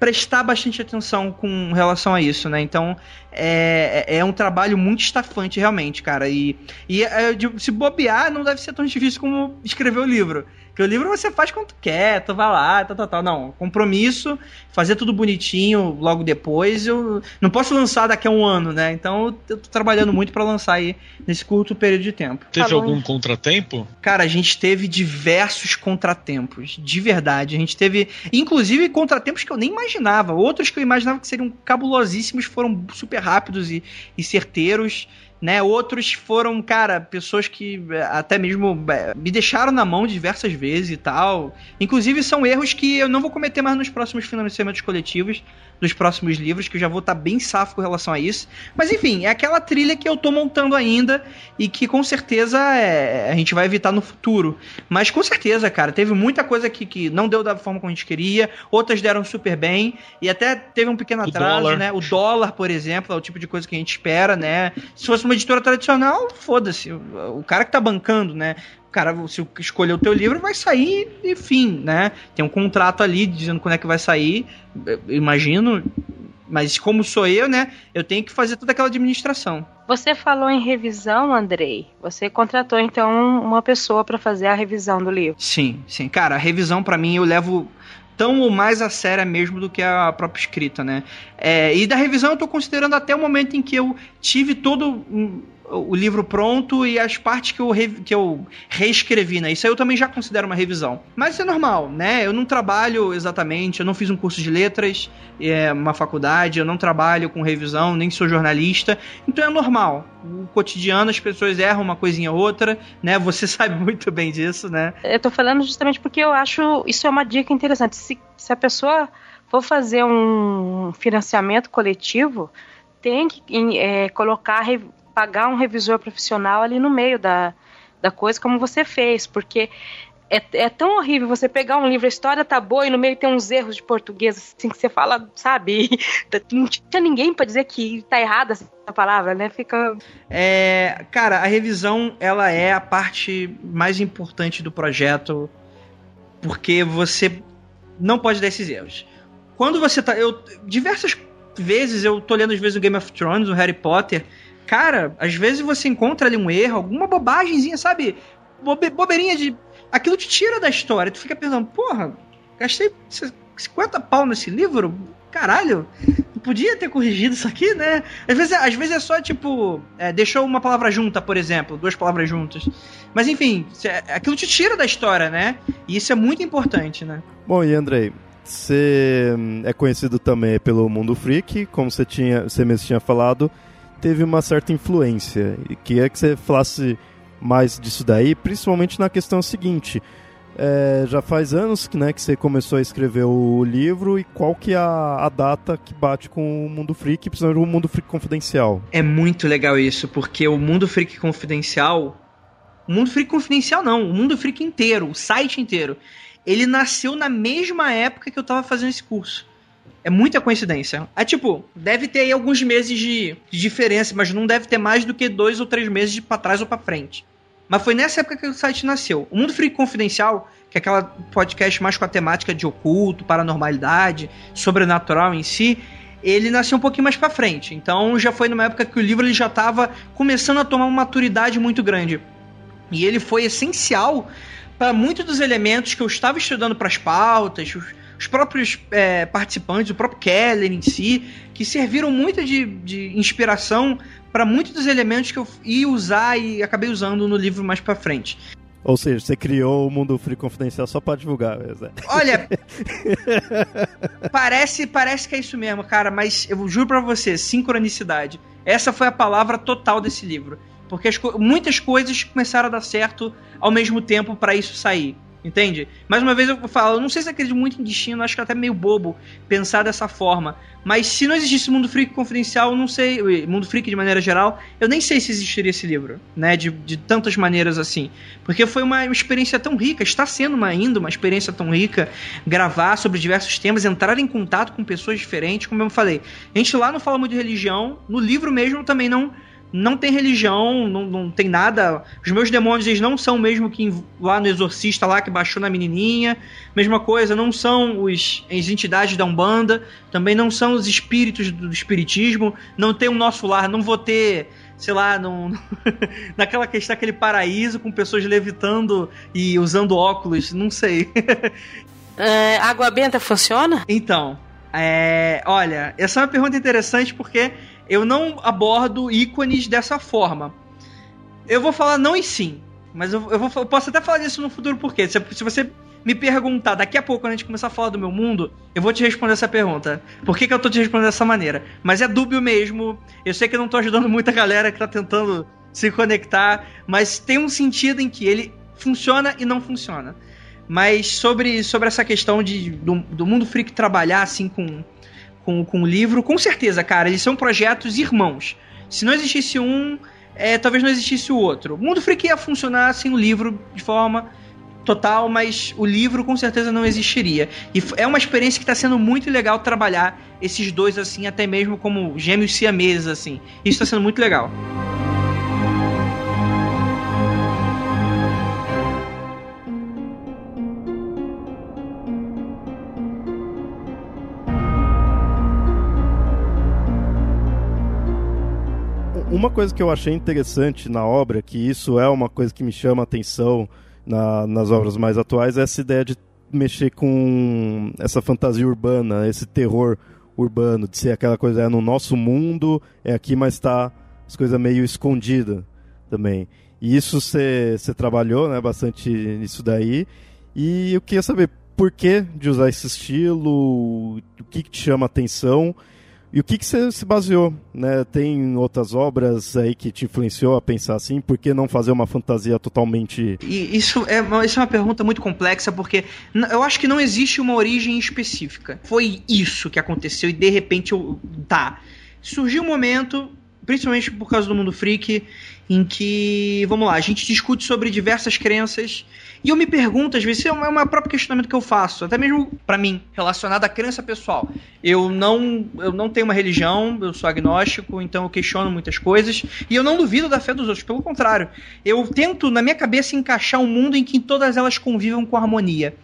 prestar bastante atenção com relação a isso, né? Então é, é um trabalho muito estafante realmente, cara. E, e é, se bobear, não deve ser tão difícil como escrever o livro. Porque o livro você faz quando tu quer, tu vai lá, tal, tal, tal. Não, compromisso, fazer tudo bonitinho logo depois. Eu não posso lançar daqui a um ano, né? Então eu tô trabalhando muito para lançar aí nesse curto período de tempo. Teve tá algum contratempo? Cara, a gente teve diversos contratempos, de verdade. A gente teve, inclusive, contratempos que eu nem imaginava. Outros que eu imaginava que seriam cabulosíssimos foram super rápidos e, e certeiros né? Outros foram, cara, pessoas que é, até mesmo é, me deixaram na mão diversas vezes e tal. Inclusive, são erros que eu não vou cometer mais nos próximos financiamentos coletivos, nos próximos livros, que eu já vou estar tá bem safo com relação a isso. Mas enfim, é aquela trilha que eu tô montando ainda e que com certeza é, a gente vai evitar no futuro. Mas com certeza, cara, teve muita coisa que, que não deu da forma como a gente queria, outras deram super bem, e até teve um pequeno atraso, né? O dólar, por exemplo, é o tipo de coisa que a gente espera, né? Se fosse uma editora tradicional, foda-se. O, o, cara que tá bancando, né? O cara, se escolher o teu livro, vai sair e fim, né? Tem um contrato ali dizendo quando é que vai sair, imagino. Mas como sou eu, né? Eu tenho que fazer toda aquela administração. Você falou em revisão, Andrei. Você contratou então uma pessoa para fazer a revisão do livro? Sim, sim. Cara, a revisão para mim eu levo tão ou mais a séria mesmo do que a própria escrita, né? É, e da revisão eu tô considerando até o momento em que eu tive todo o livro pronto e as partes que eu, re, que eu reescrevi, né? Isso aí eu também já considero uma revisão. Mas isso é normal, né? Eu não trabalho exatamente, eu não fiz um curso de letras, é, uma faculdade, eu não trabalho com revisão, nem sou jornalista, então é normal. O cotidiano as pessoas erram uma coisinha ou outra, né? Você sabe muito bem disso, né? Eu tô falando justamente porque eu acho isso é uma dica interessante. Se, se a pessoa for fazer um financiamento coletivo, tem que é, colocar pagar um revisor profissional ali no meio da, da coisa, como você fez, porque é, é, tão horrível você pegar um livro, a história tá boa e no meio tem uns erros de português, assim, que você fala, sabe? Não tinha ninguém para dizer que tá errada essa palavra, né? Fica. É, cara, a revisão, ela é a parte mais importante do projeto, porque você não pode dar esses erros. Quando você tá. Eu, diversas vezes eu tô lendo, às vezes, o Game of Thrones, o Harry Potter cara, às vezes você encontra ali um erro, alguma bobagemzinha, sabe? Bobe, bobeirinha de. Aquilo te tira da história. Tu fica pensando, porra, gastei 50 pau nesse livro? Caralho, podia ter corrigido isso aqui, né? Às vezes, às vezes é só tipo, é, deixou uma palavra junta, por exemplo, duas palavras juntas. Mas enfim, aquilo te tira da história, né? E isso é muito importante, né? Bom, e Andrei, você é conhecido também pelo mundo freak, como você tinha, você mesmo tinha falado teve uma certa influência. E queria que você falasse mais disso daí, principalmente na questão seguinte. É, já faz anos né, que você começou a escrever o livro e qual que é a, a data que bate com o Mundo Freak, principalmente o Mundo Freak Confidencial? É muito legal isso, porque o Mundo Freak Confidencial... O Mundo Freak Confidencial não, o Mundo Freak inteiro, o site inteiro, ele nasceu na mesma época que eu tava fazendo esse curso. É muita coincidência. É tipo, deve ter aí alguns meses de, de diferença, mas não deve ter mais do que dois ou três meses de pra trás ou pra frente. Mas foi nessa época que o site nasceu. O Mundo Freak Confidencial, que é aquela podcast mais com a temática de oculto, paranormalidade, sobrenatural em si, ele nasceu um pouquinho mais para frente. Então já foi numa época que o livro ele já estava começando a tomar uma maturidade muito grande. E ele foi essencial para muitos dos elementos que eu estava estudando para as pautas, os, os próprios é, participantes, o próprio Keller em si, que serviram muito de, de inspiração para muitos dos elementos que eu ia usar e acabei usando no livro mais para frente. Ou seja, você criou o Mundo Free Confidencial só para divulgar, Zé. Olha, parece, parece que é isso mesmo, cara, mas eu juro para você, sincronicidade. Essa foi a palavra total desse livro. Porque co muitas coisas começaram a dar certo ao mesmo tempo para isso sair. Entende? Mais uma vez eu falo, eu não sei se acredito muito em destino, acho que é até meio bobo pensar dessa forma. Mas se não existisse Mundo Freak Confidencial, não sei, Mundo Freak de maneira geral, eu nem sei se existiria esse livro, né? De, de tantas maneiras assim. Porque foi uma experiência tão rica, está sendo uma, ainda uma experiência tão rica, gravar sobre diversos temas, entrar em contato com pessoas diferentes, como eu falei. A gente lá não fala muito de religião, no livro mesmo também não não tem religião, não, não tem nada. Os meus demônios eles não são mesmo que lá no Exorcista lá que baixou na menininha. Mesma coisa, não são os, as entidades da Umbanda, também não são os espíritos do, espiritismo. Não tem o nosso lar, não vou ter sei lá, num, naquela questão, aquele paraíso com pessoas levitando e usando óculos, não sei. É, água benta funciona? Então, é, olha, essa é uma pergunta interessante porque eu não abordo ícones dessa forma. Eu vou falar não e sim, mas eu, eu, vou, eu posso até falar disso no futuro, porque se, se, você me perguntar daqui a pouco, quando a gente começar a falar do meu mundo, eu vou te responder essa pergunta. Por que, que eu tô te respondendo dessa maneira? Mas é dúbio mesmo. Eu sei que eu não tô ajudando muita galera que tá tentando se conectar, mas tem um sentido em que ele funciona e não funciona. Mas sobre, sobre essa questão de, do, do mundo freak trabalhar assim com com, com o livro, com certeza, cara, eles são projetos irmãos. Se não existisse um, é, talvez não existisse o outro. O Mundo Freak ia funcionar sem o livro de forma total, mas o livro com certeza não existiria. E é uma experiência que está sendo muito legal trabalhar esses dois assim, até mesmo como gêmeos siameses assim. Isso está sendo muito legal. Uma coisa que eu achei interessante na obra, que isso é uma coisa que me chama a atenção na, nas obras mais atuais, é essa ideia de mexer com essa fantasia urbana, esse terror urbano, de ser aquela coisa é no nosso mundo, é aqui, mas está as coisas meio escondidas também. E isso você trabalhou né, bastante nisso daí. E eu queria saber por que de usar esse estilo, o que, que te chama a atenção e o que, que você se baseou? Né? Tem outras obras aí que te influenciou a pensar assim? Por que não fazer uma fantasia totalmente. E isso é, isso é uma pergunta muito complexa, porque eu acho que não existe uma origem específica. Foi isso que aconteceu e de repente eu. Tá. Surgiu um momento, principalmente por causa do mundo freak, em que, vamos lá, a gente discute sobre diversas crenças e eu me pergunto, às vezes, é um próprio questionamento que eu faço, até mesmo para mim, relacionado à crença pessoal. Eu não, eu não tenho uma religião, eu sou agnóstico, então eu questiono muitas coisas, e eu não duvido da fé dos outros, pelo contrário. Eu tento, na minha cabeça, encaixar um mundo em que todas elas convivam com harmonia.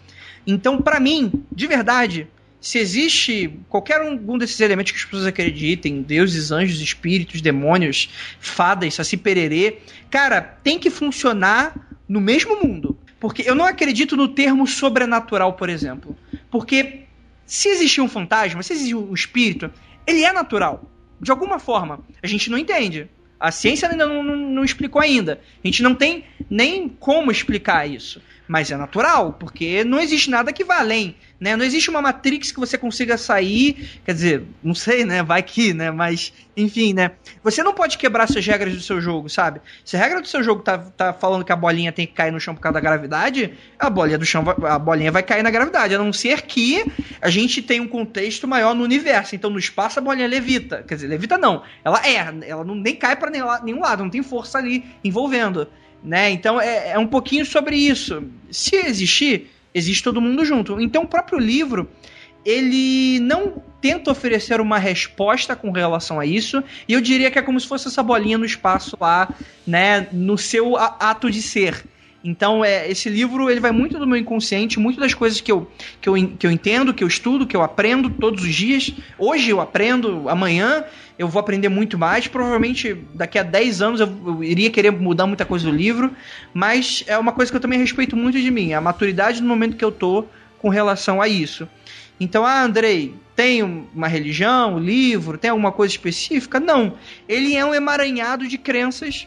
Então, para mim, de verdade, se existe qualquer um desses elementos que as pessoas acreditem, deuses, anjos, espíritos, demônios, fadas, saci pererê, cara, tem que funcionar no mesmo mundo. Porque eu não acredito no termo sobrenatural, por exemplo. Porque se existir um fantasma, se existir um espírito, ele é natural. De alguma forma. A gente não entende. A ciência ainda não, não, não explicou ainda. A gente não tem nem como explicar isso. Mas é natural, porque não existe nada que vá além. Né? Não existe uma Matrix que você consiga sair, quer dizer, não sei, né? Vai que, né? Mas, enfim, né? Você não pode quebrar as regras do seu jogo, sabe? Se a regra do seu jogo tá, tá falando que a bolinha tem que cair no chão por causa da gravidade, a bolinha do chão, a bolinha vai cair na gravidade, a não ser que a gente tenha um contexto maior no universo. Então, no espaço, a bolinha levita. Quer dizer, levita não. Ela é, ela não, nem cai para nenhum lado, não tem força ali envolvendo. Né? Então, é, é um pouquinho sobre isso. Se existir existe todo mundo junto. Então o próprio livro ele não tenta oferecer uma resposta com relação a isso, e eu diria que é como se fosse essa bolinha no espaço lá, né, no seu ato de ser. Então, é, esse livro ele vai muito do meu inconsciente, muito das coisas que eu, que, eu, que eu entendo, que eu estudo, que eu aprendo todos os dias. Hoje eu aprendo, amanhã eu vou aprender muito mais. Provavelmente daqui a 10 anos eu, eu iria querer mudar muita coisa do livro, mas é uma coisa que eu também respeito muito de mim, a maturidade no momento que eu tô com relação a isso. Então, ah, Andrei, tem uma religião, um livro, tem alguma coisa específica? Não. Ele é um emaranhado de crenças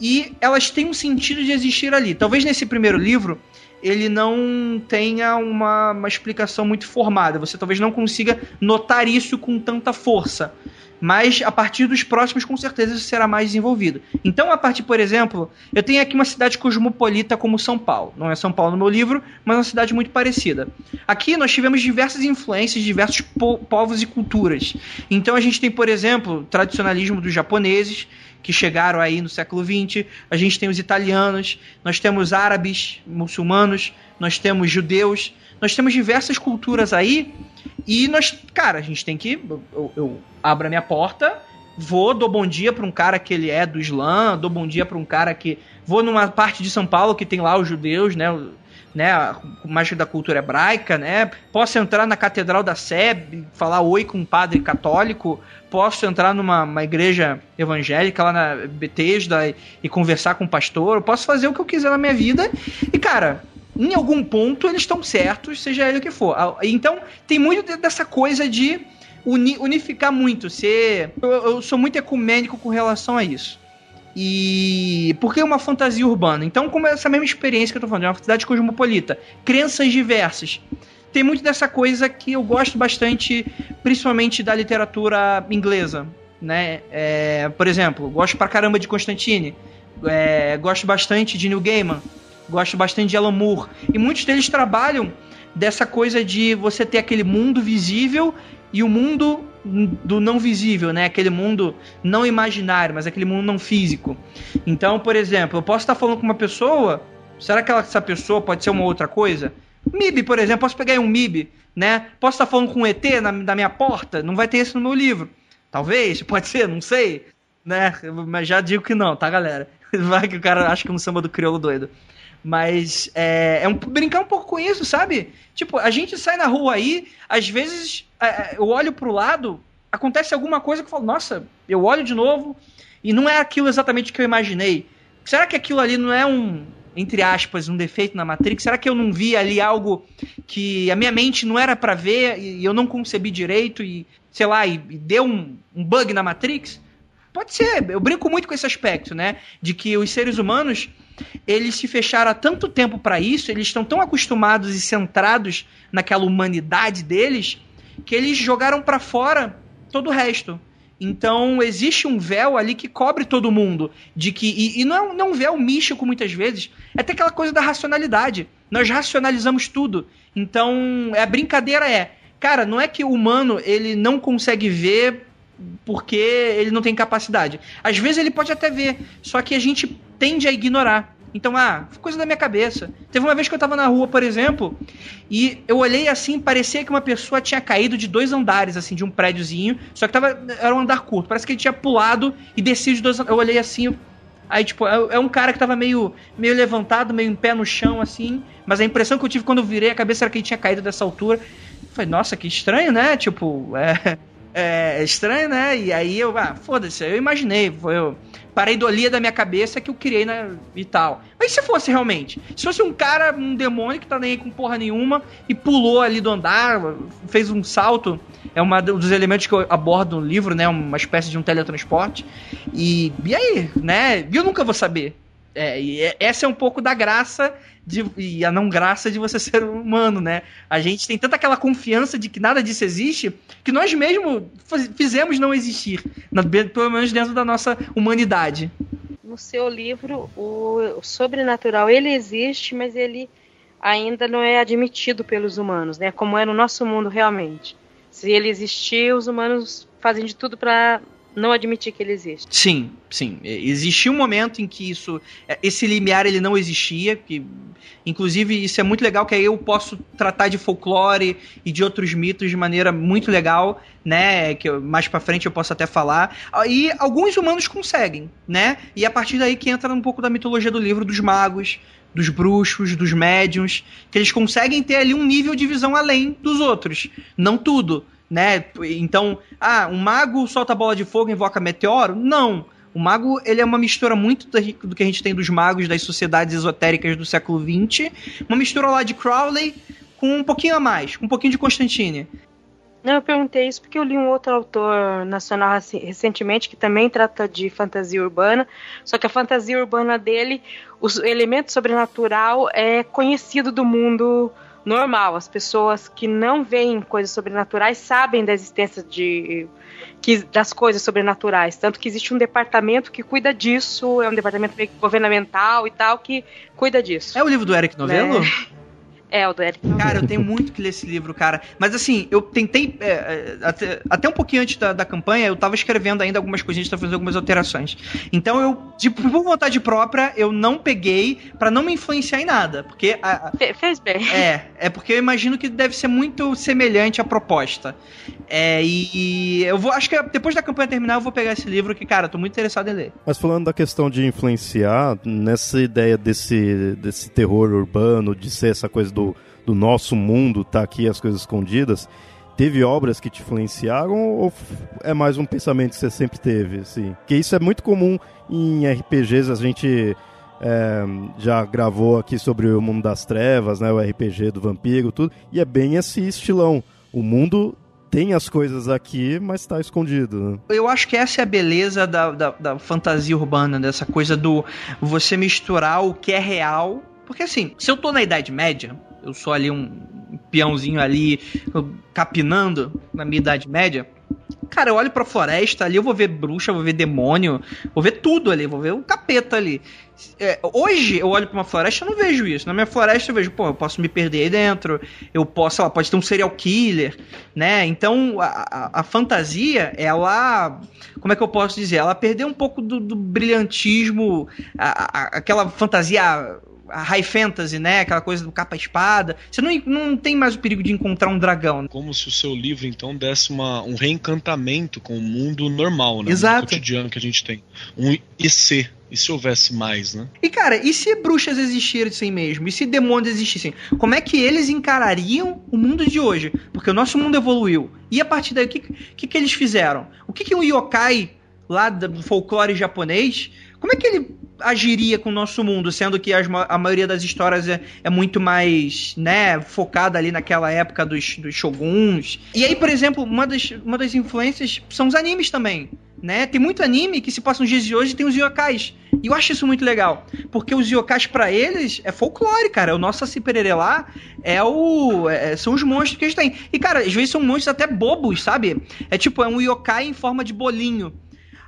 e elas têm um sentido de existir ali. Talvez nesse primeiro livro ele não tenha uma, uma explicação muito formada. Você talvez não consiga notar isso com tanta força. Mas a partir dos próximos, com certeza, isso será mais desenvolvido. Então, a partir, por exemplo, eu tenho aqui uma cidade cosmopolita como São Paulo. Não é São Paulo no meu livro, mas é uma cidade muito parecida. Aqui nós tivemos diversas influências diversos po povos e culturas. Então a gente tem, por exemplo, tradicionalismo dos japoneses, que chegaram aí no século XX, a gente tem os italianos, nós temos árabes, muçulmanos, nós temos judeus, nós temos diversas culturas aí e nós, cara, a gente tem que. Eu, eu abro a minha porta, vou, dou bom dia para um cara que ele é do Islã, dou bom dia para um cara que. Vou numa parte de São Paulo que tem lá os judeus, né? Né, mais da cultura hebraica, né? Posso entrar na Catedral da Sé, falar oi com um padre católico, posso entrar numa igreja evangélica lá na Betesda e, e conversar com o pastor, posso fazer o que eu quiser na minha vida. E cara, em algum ponto eles estão certos, seja ele o que for. Então, tem muito dessa coisa de unificar muito, ser eu, eu sou muito ecumênico com relação a isso. E porque é uma fantasia urbana. Então, como é essa mesma experiência que eu tô falando, é uma cidade cosmopolita, crenças diversas. Tem muito dessa coisa que eu gosto bastante, principalmente da literatura inglesa, né? É, por exemplo, gosto pra caramba de Constantine, é, gosto bastante de Neil Gaiman, gosto bastante de Alan Moore, e muitos deles trabalham dessa coisa de você ter aquele mundo visível e o mundo do não visível, né? Aquele mundo não imaginário, mas aquele mundo não físico. Então, por exemplo, eu posso estar falando com uma pessoa, será que essa pessoa pode ser uma outra coisa? MIB, por exemplo, posso pegar um MIB, né? Posso estar falando com um ET na, na minha porta? Não vai ter isso no meu livro. Talvez, pode ser, não sei, né? Mas já digo que não, tá, galera? Vai que o cara acha que é um samba do crioulo doido. Mas é, é um, brincar um pouco com isso, sabe? Tipo, a gente sai na rua aí, às vezes eu olho pro lado, acontece alguma coisa que eu falo, nossa, eu olho de novo e não é aquilo exatamente que eu imaginei. Será que aquilo ali não é um, entre aspas, um defeito na Matrix? Será que eu não vi ali algo que a minha mente não era para ver e eu não concebi direito e, sei lá, e, e deu um, um bug na Matrix? Pode ser, eu brinco muito com esse aspecto, né? De que os seres humanos, eles se fecharam há tanto tempo para isso, eles estão tão acostumados e centrados naquela humanidade deles, que eles jogaram para fora todo o resto. Então existe um véu ali que cobre todo mundo. De que, e, e não, é um, não é um véu místico muitas vezes. É até aquela coisa da racionalidade. Nós racionalizamos tudo. Então a brincadeira é. Cara, não é que o humano ele não consegue ver porque ele não tem capacidade. Às vezes ele pode até ver, só que a gente tende a ignorar. Então, ah, coisa da minha cabeça. Teve uma vez que eu tava na rua, por exemplo, e eu olhei assim, parecia que uma pessoa tinha caído de dois andares, assim, de um prédiozinho, só que tava, era um andar curto. Parece que ele tinha pulado e descido de dois Eu olhei assim, aí, tipo, é, é um cara que tava meio, meio levantado, meio em pé no chão, assim, mas a impressão que eu tive quando eu virei a cabeça era que ele tinha caído dessa altura. Eu falei, nossa, que estranho, né? Tipo, é é, estranho, né? E aí eu, ah, foda-se, eu imaginei, foi eu pareidolia da minha cabeça que eu criei né, e tal. Mas se fosse realmente? Se fosse um cara, um demônio que tá nem aí com porra nenhuma e pulou ali do andar, fez um salto, é um dos elementos que eu abordo no livro, né? Uma espécie de um teletransporte. E, e aí, né? Eu nunca vou saber. É, e é, essa é um pouco da graça de, e a não graça de você ser humano, né? A gente tem tanta aquela confiança de que nada disso existe que nós mesmos fizemos não existir, pelo menos dentro da nossa humanidade. No seu livro, o, o sobrenatural ele existe, mas ele ainda não é admitido pelos humanos, né? Como é no nosso mundo realmente. Se ele existir, os humanos fazem de tudo para não admitir que ele existe. Sim, sim. Existia um momento em que isso, é, esse limiar ele não existia, que inclusive isso é muito legal que aí eu posso tratar de folclore e de outros mitos de maneira muito legal, né, que eu, mais para frente eu posso até falar. E alguns humanos conseguem, né? E a partir daí que entra um pouco da mitologia do livro dos magos, dos bruxos, dos médiums, que eles conseguem ter ali um nível de visão além dos outros. Não tudo, né? Então, ah, um mago solta bola de fogo e invoca meteoro? Não. O mago, ele é uma mistura muito do que a gente tem dos magos das sociedades esotéricas do século XX, uma mistura lá de Crowley com um pouquinho a mais, com um pouquinho de Constantine. Não, eu perguntei isso porque eu li um outro autor nacional recentemente que também trata de fantasia urbana, só que a fantasia urbana dele, o elemento sobrenatural é conhecido do mundo normal. As pessoas que não veem coisas sobrenaturais sabem da existência de que, das coisas sobrenaturais. Tanto que existe um departamento que cuida disso, é um departamento governamental e tal, que cuida disso. É o livro do Eric Novello? Né? É, o do Eric. Cara, eu tenho muito que ler esse livro, cara. Mas assim, eu tentei. É, é, até, até, um pouquinho antes da, da, campanha, eu tava escrevendo ainda algumas coisinhas, tava fazendo algumas alterações. Então eu, de, por vontade própria, eu não peguei para não me influenciar em nada. Porque. A, Fez bem. É, é porque eu imagino que deve ser muito semelhante à proposta. É, e, eu vou. Acho que depois da campanha terminar, eu vou pegar esse livro que, cara, eu tô muito interessado em ler. Mas falando da questão de influenciar, nessa ideia desse, desse terror urbano, de ser essa coisa do do, do nosso mundo tá aqui as coisas escondidas, teve obras que te influenciaram ou é mais um pensamento que você sempre teve? Assim? Porque isso é muito comum em RPGs, a gente é, já gravou aqui sobre o mundo das trevas, né, o RPG do vampiro, tudo, e é bem esse estilão. O mundo tem as coisas aqui, mas está escondido. Né? Eu acho que essa é a beleza da, da, da fantasia urbana, dessa coisa do você misturar o que é real. Porque assim, se eu tô na Idade Média, eu sou ali um peãozinho ali capinando na minha idade média. Cara, eu olho pra floresta ali, eu vou ver bruxa, vou ver demônio, vou ver tudo ali, vou ver o capeta ali. É, hoje eu olho pra uma floresta e não vejo isso. Na minha floresta eu vejo, pô, eu posso me perder aí dentro, eu posso, ela pode ter um serial killer, né? Então a, a, a, fantasia, ela. Como é que eu posso dizer? Ela perdeu um pouco do, do brilhantismo, a, aquela fantasia a high fantasy, né? Aquela coisa do capa-espada. Você não, não tem mais o perigo de encontrar um dragão. Como se o seu livro, então, desse uma, um reencantamento com o mundo normal, né? Exato. O cotidiano que a gente tem. Um IC. E se houvesse mais, né? E cara, e se bruxas existissem mesmo? E se demônios existissem? Como é que eles encarariam o mundo de hoje? Porque o nosso mundo evoluiu. E a partir daí, o que, que, que eles fizeram? O que, que um yokai lá do folclore japonês como é que ele agiria com o nosso mundo, sendo que as, a maioria das histórias é, é, muito mais, né, focada ali naquela época dos, dos shoguns. E aí, por exemplo, uma das, uma das influências são os animes também, né? Tem muito anime que se passa nos dias de hoje e tem os yokais. E eu acho isso muito legal, porque os yokais para eles é folclore, cara. O nosso Cipererê lá é o é, são os monstros que eles têm. E cara, às vezes são monstros até bobos, sabe? É tipo é um yokai em forma de bolinho.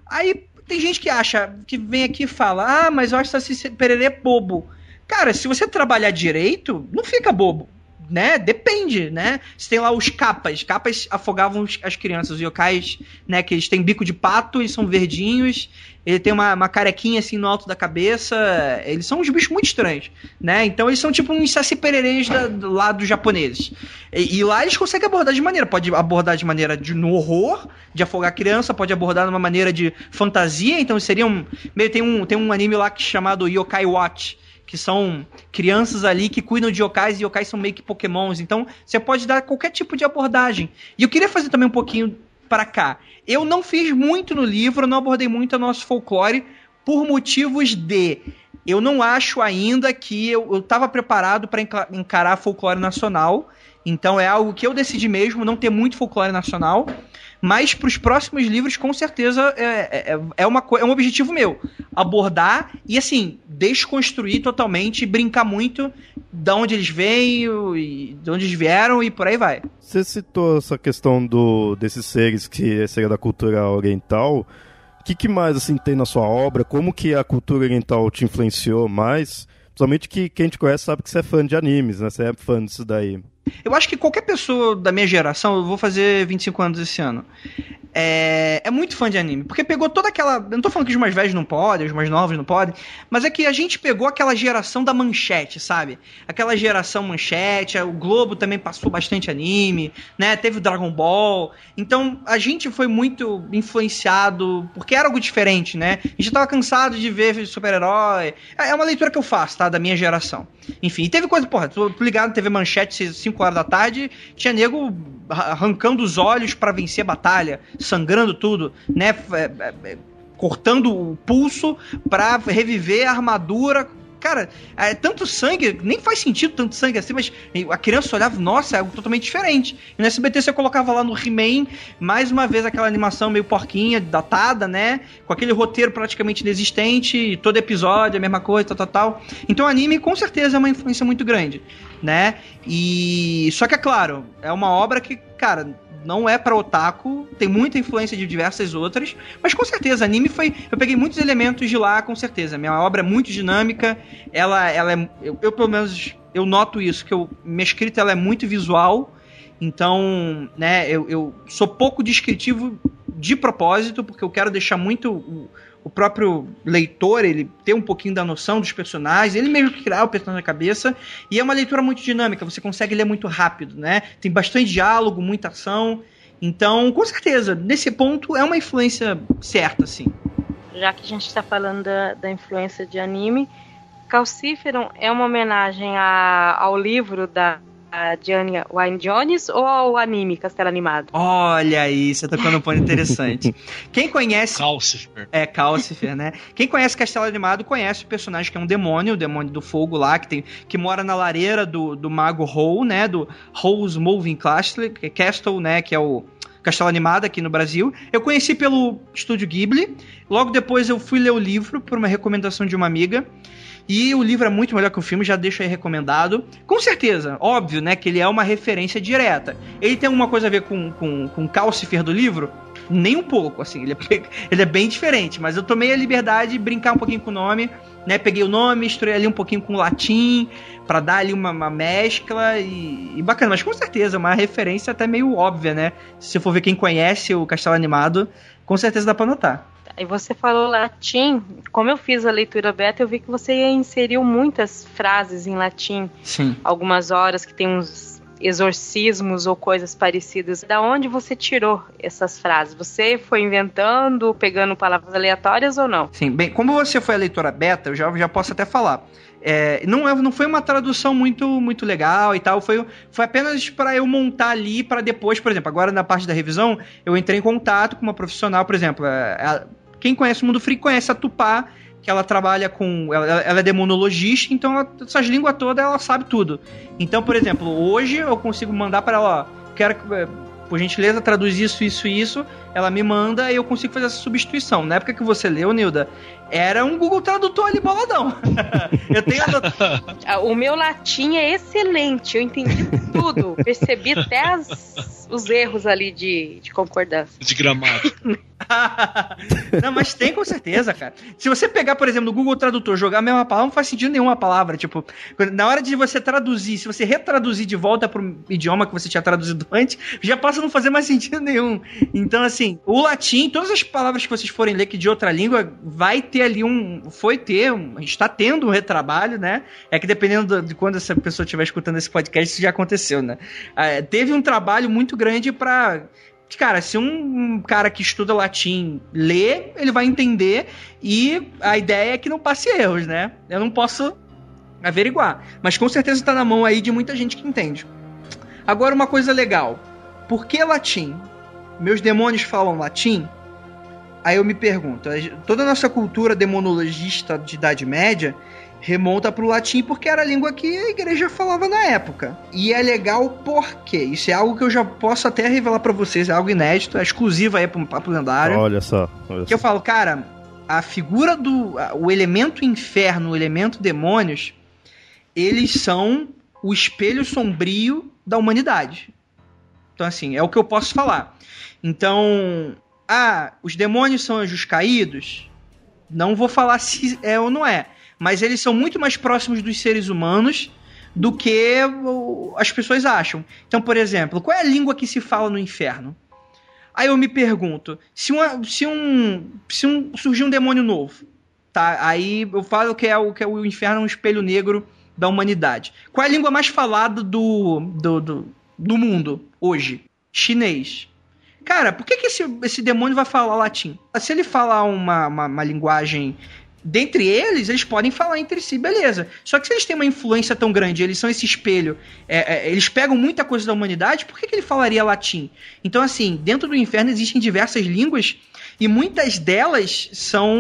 Aí tem gente que acha, que vem aqui e fala, ah, mas eu que Saci Pererê é bobo. Cara, se você trabalhar direito, não fica bobo né? Depende, né? Você tem lá os capas. Capas afogavam as crianças. Os yokais, né? Que eles têm bico de pato e são verdinhos. Ele tem uma, uma carequinha assim no alto da cabeça. Eles são uns bichos muito estranhos, né? Então eles são tipo uns saci da, do lado japoneses. E, e, lá eles conseguem abordar de maneira. Pode abordar de maneira de, no horror, de afogar a criança. Pode abordar de uma maneira de fantasia. Então seria um... Meio, tem, um, tem um anime lá chamado Yokai Watch que são crianças ali que cuidam de yokais e yokais são meio que pokémons. Então, você pode dar qualquer tipo de abordagem. E eu queria fazer também um pouquinho para cá. Eu não fiz muito no livro, não abordei muito o nosso folclore por motivos de eu não acho ainda que eu estava preparado para encarar folclore nacional. Então é algo que eu decidi mesmo, não ter muito folclore nacional. Mas para os próximos livros, com certeza, é, é, é, uma, é um objetivo meu. Abordar e, assim, desconstruir totalmente, brincar muito de onde eles veio, e de onde eles vieram e por aí vai. Você citou essa questão do, desses seres que seria da cultura oriental. O que, que mais assim tem na sua obra? Como que a cultura oriental te influenciou mais? Principalmente que quem te conhece sabe que você é fã de animes, né? Você é fã disso daí. Eu acho que qualquer pessoa da minha geração, eu vou fazer 25 anos esse ano, é, é, muito fã de anime. Porque pegou toda aquela. Eu não tô falando que os mais velhos não podem, os mais novos não podem, mas é que a gente pegou aquela geração da manchete, sabe? Aquela geração manchete, o Globo também passou bastante anime, né? Teve o Dragon Ball. Então a gente foi muito influenciado, porque era algo diferente, né? A gente tava cansado de ver super-herói. É, é uma leitura que eu faço, tá? Da minha geração. Enfim, teve coisa, porra, tô ligado, teve manchete 5 horas da tarde, tinha nego arrancando os olhos para vencer a batalha sangrando tudo, né? É, é, é, cortando o pulso para reviver a armadura cara, é tanto sangue, nem faz sentido tanto sangue assim, mas a criança olhava, nossa, é algo totalmente diferente. E no SBT você colocava lá no He-Man, mais uma vez aquela animação meio porquinha, datada, né? Com aquele roteiro praticamente inexistente, todo episódio, a mesma coisa, tal, tal, tal. Então o anime com certeza é uma influência muito grande, né? E. Só que é claro, é uma obra que, cara, não é para otaku, tem muita influência de diversas outras, mas com certeza, anime foi. Eu peguei muitos elementos de lá, com certeza. Minha obra é muito dinâmica, ela, ela é. Eu, eu pelo menos, eu noto isso, que eu, minha escrita ela é muito visual, então, né, eu, eu sou pouco descritivo de propósito, porque eu quero deixar muito o, o próprio leitor, ele ter um pouquinho da noção dos personagens, ele mesmo criar o personagem na cabeça, e é uma leitura muito dinâmica, você consegue ler muito rápido, né? Tem bastante diálogo, muita ação. Então, com certeza, nesse ponto é uma influência certa, assim. Já que a gente está falando da, da influência de anime, Calciferon é uma homenagem a, ao livro da a Diane Wine Jones ou ao anime Castelo Animado? Olha aí, você tocando um ponto interessante. Quem conhece. Calcifer. É, Calcifer, né? Quem conhece Castelo Animado conhece o personagem que é um demônio, o demônio do fogo lá, que, tem, que mora na lareira do, do mago Hole, né? Do Hole's Moving Castle, Castle, né? Que é o. Castelo Animado aqui no Brasil. Eu conheci pelo estúdio Ghibli. Logo depois eu fui ler o livro por uma recomendação de uma amiga. E o livro é muito melhor que o filme, já deixo aí recomendado. Com certeza, óbvio, né, que ele é uma referência direta. Ele tem alguma coisa a ver com, com, com o Calcifer do livro? Nem um pouco, assim, ele é, ele é bem diferente, mas eu tomei a liberdade de brincar um pouquinho com o nome, né, peguei o nome, misturei ali um pouquinho com o latim, para dar ali uma, uma mescla e, e, bacana, mas com certeza, uma referência até meio óbvia, né, se você for ver quem conhece o Castelo Animado, com certeza dá pra notar. E você falou latim. Como eu fiz a leitura beta, eu vi que você inseriu muitas frases em latim. Sim. Algumas horas que tem uns exorcismos ou coisas parecidas. Da onde você tirou essas frases? Você foi inventando, pegando palavras aleatórias ou não? Sim, bem, como você foi a leitora beta, eu já, já posso até falar. É, não, é, não foi uma tradução muito muito legal e tal, foi, foi apenas para eu montar ali para depois, por exemplo, agora na parte da revisão, eu entrei em contato com uma profissional, por exemplo, é, quem conhece o Mundo Freak conhece a Tupá, que ela trabalha com. Ela, ela é demonologista, então ela, essas línguas todas ela sabe tudo. Então, por exemplo, hoje eu consigo mandar para ela, ó, quero que, por gentileza, traduz isso, isso e isso. Ela me manda e eu consigo fazer essa substituição. Na época que você leu, Nilda, era um Google Tradutor ali boladão. eu tenho ah, O meu latim é excelente, eu entendi tudo. Percebi até as, os erros ali de, de concordância. De gramática. não, mas tem com certeza, cara. Se você pegar, por exemplo, no Google Tradutor, jogar a mesma palavra, não faz sentido nenhuma palavra. Tipo, na hora de você traduzir, se você retraduzir de volta para o idioma que você tinha traduzido antes, já passa a não fazer mais sentido nenhum. Então, assim, o latim, todas as palavras que vocês forem ler que de outra língua, vai ter ali um. Foi ter, um, a gente está tendo um retrabalho, né? É que dependendo de quando essa pessoa estiver escutando esse podcast, isso já aconteceu, né? É, teve um trabalho muito grande para cara, se um, cara que estuda latim lê, ele vai entender e a ideia é que não passe erros, né? Eu não posso averiguar, mas com certeza está na mão aí de muita gente que entende. Agora uma coisa legal, por que latim? Meus demônios falam latim? Aí eu me pergunto, toda a nossa cultura demonologista de Idade Média, remonta para o latim porque era a língua que a igreja falava na época. E é legal porque isso é algo que eu já posso até revelar para vocês, é algo inédito, é exclusivo aí para um papo lendário. Olha só. Olha que só. eu falo, cara, a figura do o elemento inferno, o elemento demônios, eles são o espelho sombrio da humanidade. Então assim, é o que eu posso falar. Então, ah, os demônios são anjos caídos? Não vou falar se é ou não é mas eles são muito mais próximos dos seres humanos do que as pessoas acham. Então, por exemplo, qual é a língua que se fala no inferno? Aí eu me pergunto, se, uma, se um se um surgir um demônio novo, tá? Aí eu falo que é o que é o inferno, um espelho negro da humanidade. Qual é a língua mais falada do do, do, do mundo hoje? Chinês. Cara, por que, que esse, esse demônio vai falar latim? Se ele falar uma, uma, uma linguagem dentre eles, eles podem falar entre si, beleza. Só que se eles têm uma influência tão grande, eles são esse espelho, é, é, eles pegam muita coisa da humanidade, por que, que ele falaria latim? Então, assim, dentro do inferno existem diversas línguas e muitas delas são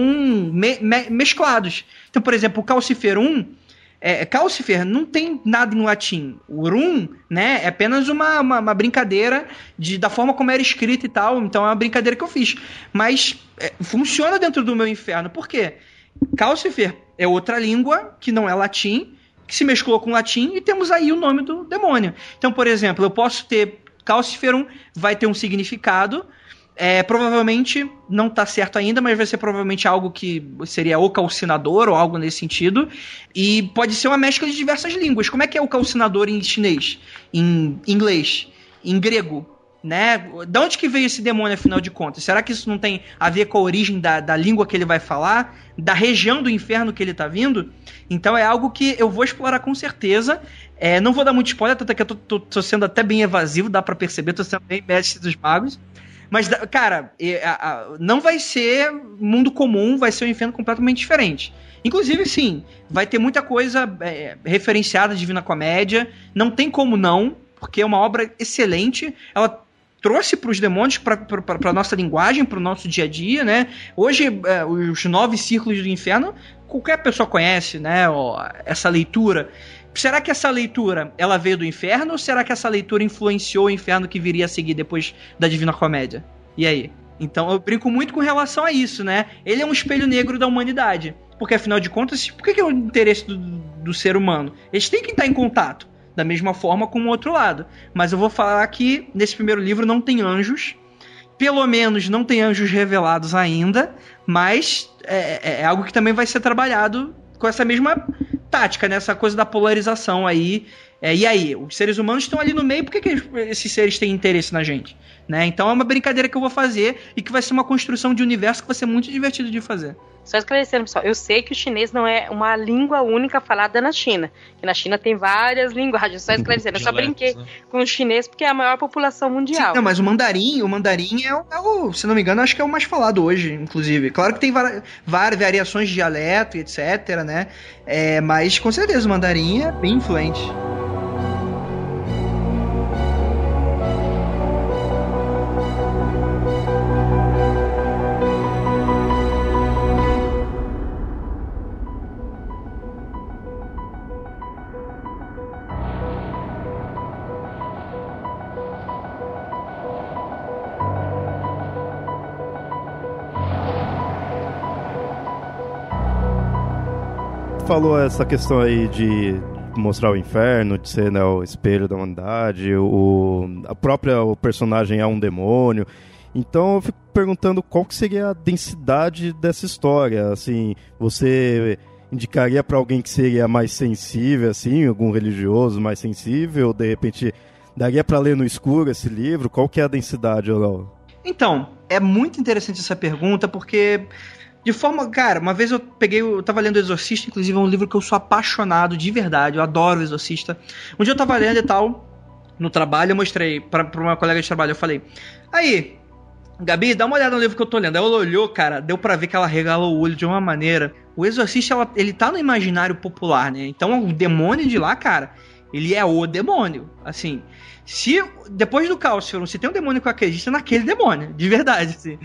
me, me, mesclados. Então, por exemplo, o Calciferum, é, Calcifer não tem nada em latim. O rum, né, é apenas uma, uma, uma, brincadeira de, da forma como era escrito e tal. Então é uma brincadeira que eu fiz. Mas é, funciona dentro do meu inferno. Por quê? Calcifer é outra língua que não é latim, que se mesclou com latim e temos aí o nome do demônio. Então, por exemplo, eu posso ter Calciferum vai ter um significado, é, provavelmente não está certo ainda, mas vai ser provavelmente algo que seria o calcinador ou algo nesse sentido. E pode ser uma mescla de diversas línguas. Como é que é o calcinador em chinês? Em inglês? Em grego? né? Da onde que veio esse demônio, afinal de contas? Será que isso não tem a ver com a origem da, da língua que ele vai falar? Da região do inferno que ele tá vindo? Então é algo que eu vou explorar com certeza. É, não vou dar muito spoiler, até que eu tô, tô, tô, sendo até bem evasivo, dá para perceber, tô sendo bem mestre dos magos. Mas, cara, não vai ser mundo comum, vai ser um inferno completamente diferente. Inclusive, sim, vai ter muita coisa é, referenciada Divina Comédia. Não tem como não, porque é uma obra excelente. Ela trouxe para os demônios, para a nossa linguagem, para o nosso dia a dia, né? Hoje, é, os nove círculos do inferno, qualquer pessoa conhece, né? Ó, essa leitura. Será que essa leitura ela veio do inferno ou será que essa leitura influenciou o inferno que viria a seguir depois da Divina Comédia? E aí? Então eu brinco muito com relação a isso, né? Ele é um espelho negro da humanidade. Porque afinal de contas, por que, que é o interesse do, do ser humano? Eles têm que estar em contato da mesma forma com o outro lado. Mas eu vou falar que nesse primeiro livro não tem anjos. Pelo menos não tem anjos revelados ainda, mas é, é, é algo que também vai ser trabalhado com essa mesma tática, né? Essa coisa da polarização aí. É, e aí, os seres humanos estão ali no meio, por que, que esses seres têm interesse na gente? Né? Então é uma brincadeira que eu vou fazer e que vai ser uma construção de universo que vai ser muito divertido de fazer. Só esclarecendo, pessoal, eu sei que o chinês não é uma língua única falada na China. Que na China tem várias linguagens. Só esclarecendo, eu só brinquei né? com o chinês porque é a maior população mundial. Sim, não, mas o mandarim, o mandarim é o, é o, se não me engano, acho que é o mais falado hoje, inclusive. Claro que tem várias, variações de dialeto e etc, né? É, mas com certeza o mandarim é bem influente. Falou essa questão aí de mostrar o inferno, de ser né, o espelho da humanidade, o, a própria o personagem é um demônio. Então eu fico perguntando qual que seria a densidade dessa história. Assim, você indicaria para alguém que seria mais sensível, assim, algum religioso mais sensível, de repente daria para ler no escuro esse livro? Qual que é a densidade, Oral? Então, é muito interessante essa pergunta porque de forma, cara, uma vez eu peguei, eu tava lendo o Exorcista, inclusive é um livro que eu sou apaixonado de verdade, eu adoro o Exorcista. Um dia eu tava lendo e tal, no trabalho, eu mostrei pra, pra uma colega de trabalho, eu falei, aí, Gabi, dá uma olhada no livro que eu tô lendo. Ela olhou, cara, deu para ver que ela regalou o olho de uma maneira. O Exorcista, ela, ele tá no imaginário popular, né? Então o demônio de lá, cara, Ele é o demônio. Assim, se depois do Calciferum, se tem um demônio que eu acredito, é naquele demônio, de verdade, assim.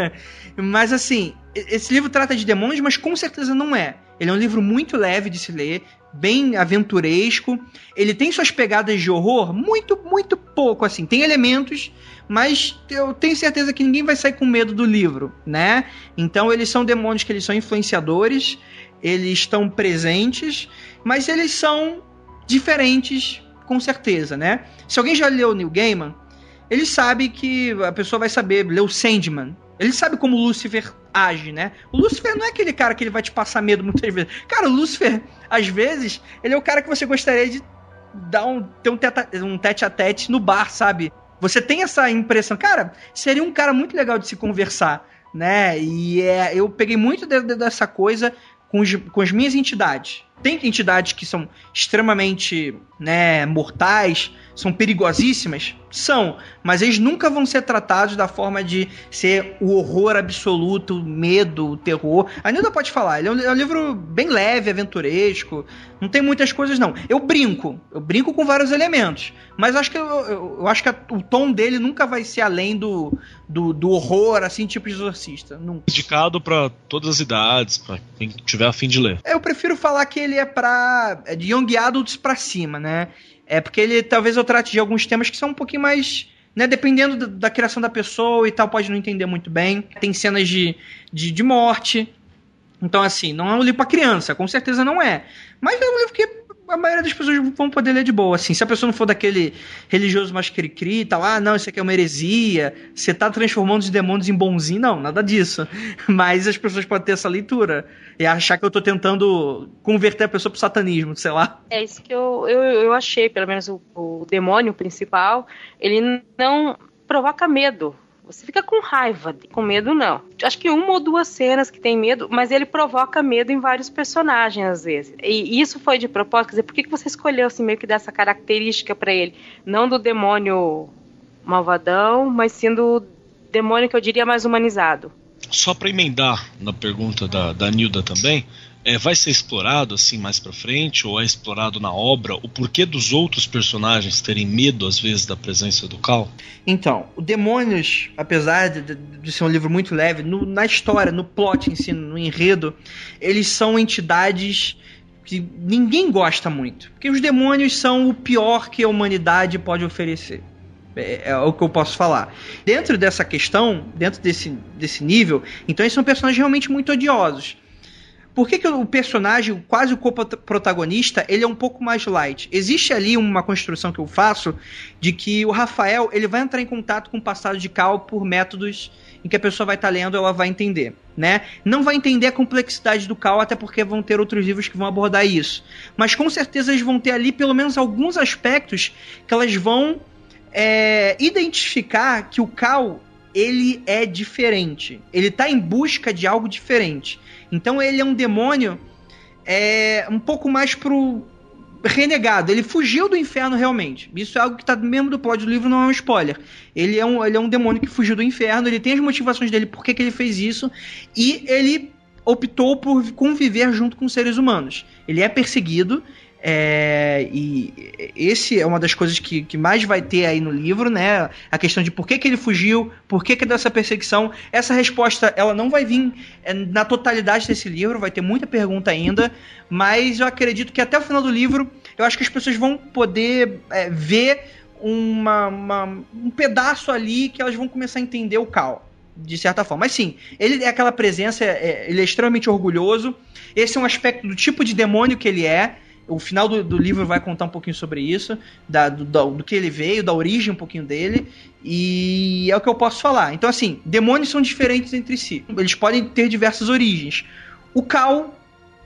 mas assim, esse livro trata de demônios, mas com certeza não é. Ele é um livro muito leve de se ler, bem aventuresco. Ele tem suas pegadas de horror muito, muito pouco, assim. Tem elementos, mas eu tenho certeza que ninguém vai sair com medo do livro, né? Então eles são demônios que eles são influenciadores, eles estão presentes, mas eles são diferentes com certeza, né? Se alguém já leu Neil Gaiman, ele sabe que a pessoa vai saber, leu Sandman. Ele sabe como o Lucifer age, né? O Lucifer não é aquele cara que ele vai te passar medo muitas vezes. Cara, o Lucifer, às vezes, ele é o cara que você gostaria de dar um, ter um, teta, um tete a tete no bar, sabe? Você tem essa impressão, cara, seria um cara muito legal de se conversar, né? E é, eu peguei muito de, de, dessa coisa com, os, com as minhas entidades. Tem entidades que são extremamente né, mortais, são perigosíssimas? São, mas eles nunca vão ser tratados da forma de ser o horror absoluto, o medo, o terror. A Nilda pode falar, ele é um, é um, livro bem leve, aventuresco, não tem muitas coisas não. Eu brinco, eu brinco com vários elementos, mas acho que eu, eu, eu acho que a, o tom dele nunca vai ser além do, do, do horror, assim, tipo de exorcista. Nunca. Indicado para todas as idades, para quem tiver a fim de ler. Eu prefiro falar que ele é para é de young adults para cima, né? É porque ele talvez eu trate de alguns temas que são um pouquinho mais. Né, dependendo da, da criação da pessoa e tal, pode não entender muito bem. Tem cenas de, de, de morte. Então, assim, não é um livro para criança, com certeza não é. Mas é um livro que a maioria das pessoas vão poder ler de boa, assim. Se a pessoa não for daquele religioso mais cri-cri e tal, ah, não, isso aqui é uma heresia, você tá transformando os demônios em bonzinho, não, nada disso. Mas as pessoas podem ter essa leitura e achar que eu tô tentando converter a pessoa pro satanismo, sei lá. É isso que eu, eu, eu achei, pelo menos o, o demônio principal, ele não provoca medo você fica com raiva, com medo não. Acho que uma ou duas cenas que tem medo, mas ele provoca medo em vários personagens às vezes. E isso foi de propósito, quer dizer, por que você escolheu assim meio que dessa característica para ele, não do demônio malvadão, mas sim do demônio que eu diria mais humanizado? Só para emendar na pergunta da, da Nilda também, é, vai ser explorado assim mais para frente ou é explorado na obra o porquê dos outros personagens terem medo às vezes da presença do Cal? Então, o Demônios, apesar de, de, ser um livro muito leve, no, na história, no plot em si, no enredo, eles são entidades que ninguém gosta muito, porque os demônios são o pior que a humanidade pode oferecer. É, é, o que eu posso falar. Dentro dessa questão, dentro desse, desse nível, então eles são personagens realmente muito odiosos. Por que, que o personagem, quase o co-protagonista, ele é um pouco mais light? Existe ali uma construção que eu faço de que o Rafael ele vai entrar em contato com o passado de Cal por métodos em que a pessoa vai estar tá lendo ela vai entender, né? Não vai entender a complexidade do Cal, até porque vão ter outros livros que vão abordar isso. Mas com certeza eles vão ter ali pelo menos alguns aspectos que elas vão é, identificar que o Cal ele é diferente. Ele está em busca de algo diferente. Então ele é um demônio é, um pouco mais pro renegado. Ele fugiu do inferno realmente. Isso é algo que tá mesmo do plot do livro, não é um spoiler. Ele é um, ele é um demônio que fugiu do inferno, ele tem as motivações dele, por que, que ele fez isso, e ele optou por conviver junto com seres humanos. Ele é perseguido, é, e esse é uma das coisas que, que mais vai ter aí no livro, né? A questão de por que, que ele fugiu, por que, que dessa perseguição. Essa resposta ela não vai vir é, na totalidade desse livro, vai ter muita pergunta ainda, mas eu acredito que até o final do livro eu acho que as pessoas vão poder é, ver uma, uma, um pedaço ali que elas vão começar a entender o Cal de certa forma. Mas sim, ele é aquela presença, é, ele é extremamente orgulhoso. Esse é um aspecto do tipo de demônio que ele é. O final do, do, livro vai contar um pouquinho sobre isso, da, do, do, que ele veio, da origem um pouquinho dele, e é o que eu posso falar. Então, assim, demônios são diferentes entre si. Eles podem ter diversas origens. O Cal,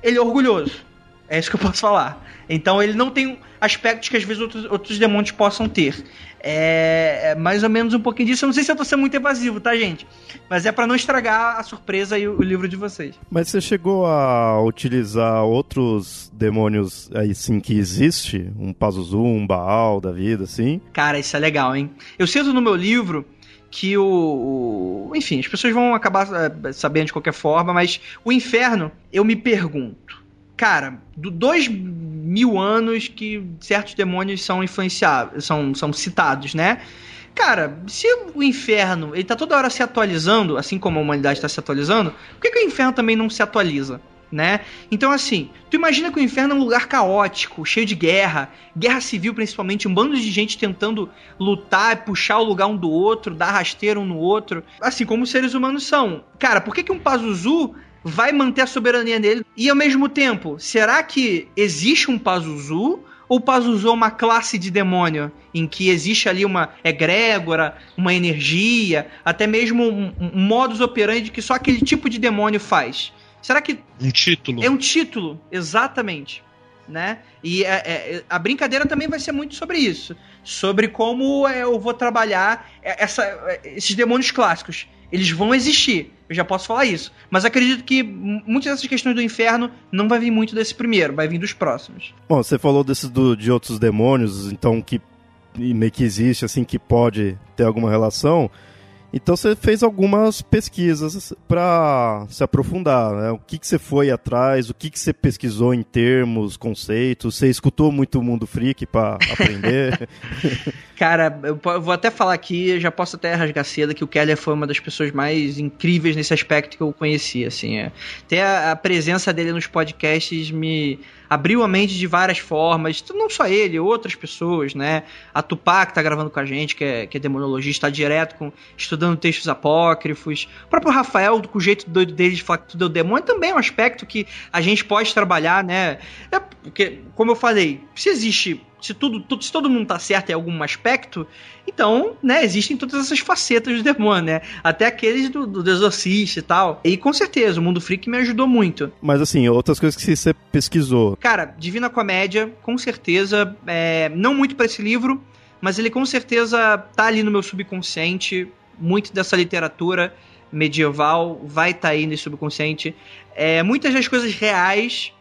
ele é orgulhoso. É isso que eu posso falar. Então, ele não tem aspectos que às vezes outros, outros demônios possam ter. É, é, mais ou menos um pouquinho disso. Eu não sei se eu tô sendo muito evasivo, tá, gente? Mas é para não estragar a surpresa e o, o, livro de vocês. Mas você chegou a utilizar outros demônios aí sim que existe? Um Pazuzu, um Baal da vida, assim? Cara, isso é legal, hein? Eu sinto no meu livro que o, o, Enfim, as pessoas vão acabar é, sabendo de qualquer forma, mas o inferno, eu me pergunto. Cara, do 2 mil anos que certos demônios são influenciados, são, são citados, né? Cara, se o inferno ele tá toda hora se atualizando, assim como a humanidade está se atualizando, por que, que o inferno também não se atualiza? Né? Então, assim, tu imagina que o inferno é um lugar caótico, cheio de guerra, guerra civil principalmente, um bando de gente tentando lutar, puxar o lugar um do outro, dar rasteiro um no outro, assim como os seres humanos são. Cara, por que, que um Pazuzu vai manter a soberania dele? E ao mesmo tempo, será que existe um Pazuzu? Ou Pazuzu é uma classe de demônio em que existe ali uma egrégora, uma energia, até mesmo um, um modus operandi que só aquele tipo de demônio faz? Será que. Um título. É um título, exatamente. Né? E é, é, a brincadeira também vai ser muito sobre isso. Sobre como é, eu vou trabalhar essa, esses demônios clássicos. Eles vão existir, eu já posso falar isso. Mas acredito que muitas dessas questões do inferno não vai vir muito desse primeiro, vai vir dos próximos. Bom, você falou desses do, de outros demônios, então que meio que existe, assim, que pode ter alguma relação. Então você fez algumas pesquisas para se aprofundar, né? O que, que você foi atrás, o que, que você pesquisou em termos, conceitos, você escutou muito o Mundo Freak para aprender? Cara, eu vou até falar aqui, já posso até rasgar cedo que o Keller foi uma das pessoas mais incríveis nesse aspecto que eu conheci, assim. É. Até a, a presença dele nos podcasts me abriu a mente de várias formas, não só ele, outras pessoas, né? A Tupá, que tá gravando com a gente, que é, que é demonologista, está direto com, estudando textos apócrifos. O próprio Rafael, com o jeito doido dele de falar que tudo é o demônio, também é um aspecto que a gente pode trabalhar, né? É porque, como eu falei, se existe se tudo, tudo, se todo mundo tá certo em algum aspecto, então, né, existem todas essas facetas do demônio, né? Até aqueles do, do exorcista e tal. E com certeza, o Mundo Freak me ajudou muito. Mas assim, outras coisas que você pesquisou. Cara, Divina Comédia, com certeza, é, não muito para esse livro, mas ele com certeza tá ali no meu subconsciente. Muito dessa literatura medieval vai estar tá aí nesse subconsciente. É, muitas das coisas reais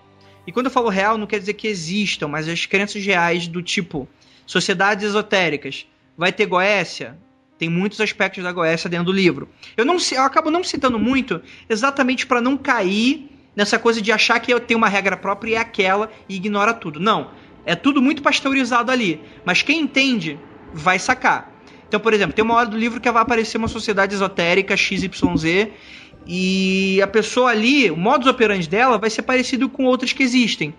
e quando eu falo real, não quer dizer que existam, mas as crenças reais do tipo sociedades esotéricas. Vai ter Goécia? Tem muitos aspectos da Goécia dentro do livro. Eu não eu acabo não citando muito, exatamente para não cair nessa coisa de achar que eu tenho uma regra própria e é aquela e ignora tudo. Não. É tudo muito pasteurizado ali. Mas quem entende vai sacar. Então, por exemplo, tem uma hora do livro que vai aparecer uma sociedade esotérica XYZ e a pessoa ali, o modus operandi dela vai ser parecido com outras que existem.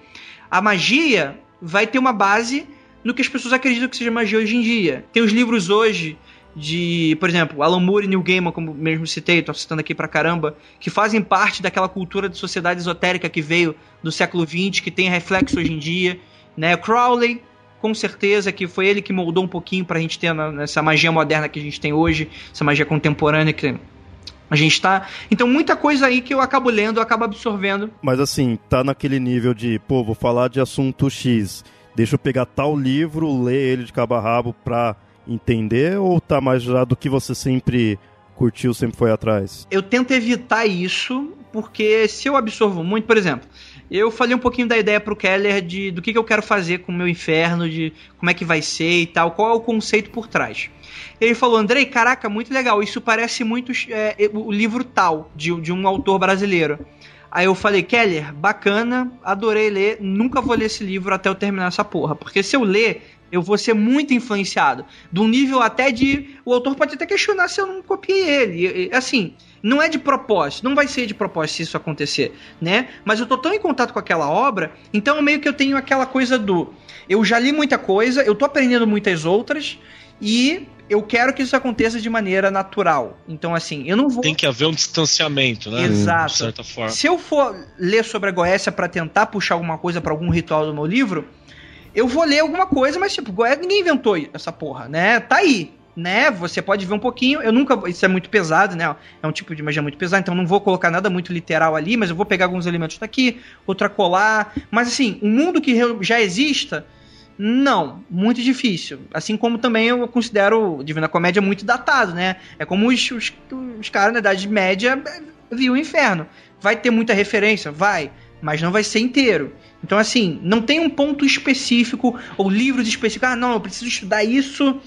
A magia vai ter uma base no que as pessoas acreditam que seja magia hoje em dia. Tem os livros hoje de, por exemplo, Alan Moore e Neil Gaiman, como mesmo citei, tô citando aqui pra caramba, que fazem parte daquela cultura de sociedade esotérica que veio do século XX, que tem reflexo hoje em dia, né? Crowley, com certeza que foi ele que moldou um pouquinho pra gente ter essa magia moderna que a gente tem hoje, essa magia contemporânea que a gente tá. Então, muita coisa aí que eu acabo lendo, eu acabo absorvendo. Mas assim, tá naquele nível de, pô, vou falar de assunto X. Deixa eu pegar tal livro, ler ele de cabo a rabo pra entender, ou tá mais já do que você sempre curtiu, sempre foi atrás? Eu tento evitar isso, porque se eu absorvo muito, por exemplo, eu falei um pouquinho da ideia pro Keller de do que, que eu quero fazer com o meu inferno, de como é que vai ser e tal, qual é o conceito por trás. Ele falou, Andrei, caraca, muito legal, isso parece muito é, o livro tal, de, de um autor brasileiro. Aí eu falei, Keller, bacana, adorei ler, nunca vou ler esse livro até eu terminar essa porra. Porque se eu ler, eu vou ser muito influenciado. De um nível até de. O autor pode até questionar se eu não copiei ele. Assim, não é de propósito, não vai ser de propósito se isso acontecer, né? Mas eu tô tão em contato com aquela obra, então meio que eu tenho aquela coisa do. Eu já li muita coisa, eu tô aprendendo muitas outras, e eu quero que isso aconteça de maneira natural. Então, assim, eu não vou. Tem que haver um distanciamento, né? Exato. De certa forma. Se eu for ler sobre a Goécia para tentar puxar alguma coisa para algum ritual do meu livro, eu vou ler alguma coisa, mas, tipo, Goécia ninguém inventou essa porra, né? Tá aí. Né, você pode ver um pouquinho. Eu nunca. Isso é muito pesado, né? É um tipo de magia muito pesado, então não vou colocar nada muito literal ali, mas eu vou pegar alguns elementos daqui, outra colar. Mas assim, um mundo que já exista, não, muito difícil. Assim como também eu considero Divina Comédia muito datado, né? É como os, os, os caras na Idade Média viam o inferno. Vai ter muita referência? Vai. Mas não vai ser inteiro. Então, assim, não tem um ponto específico ou livros específicos. Ah, não, eu preciso estudar isso,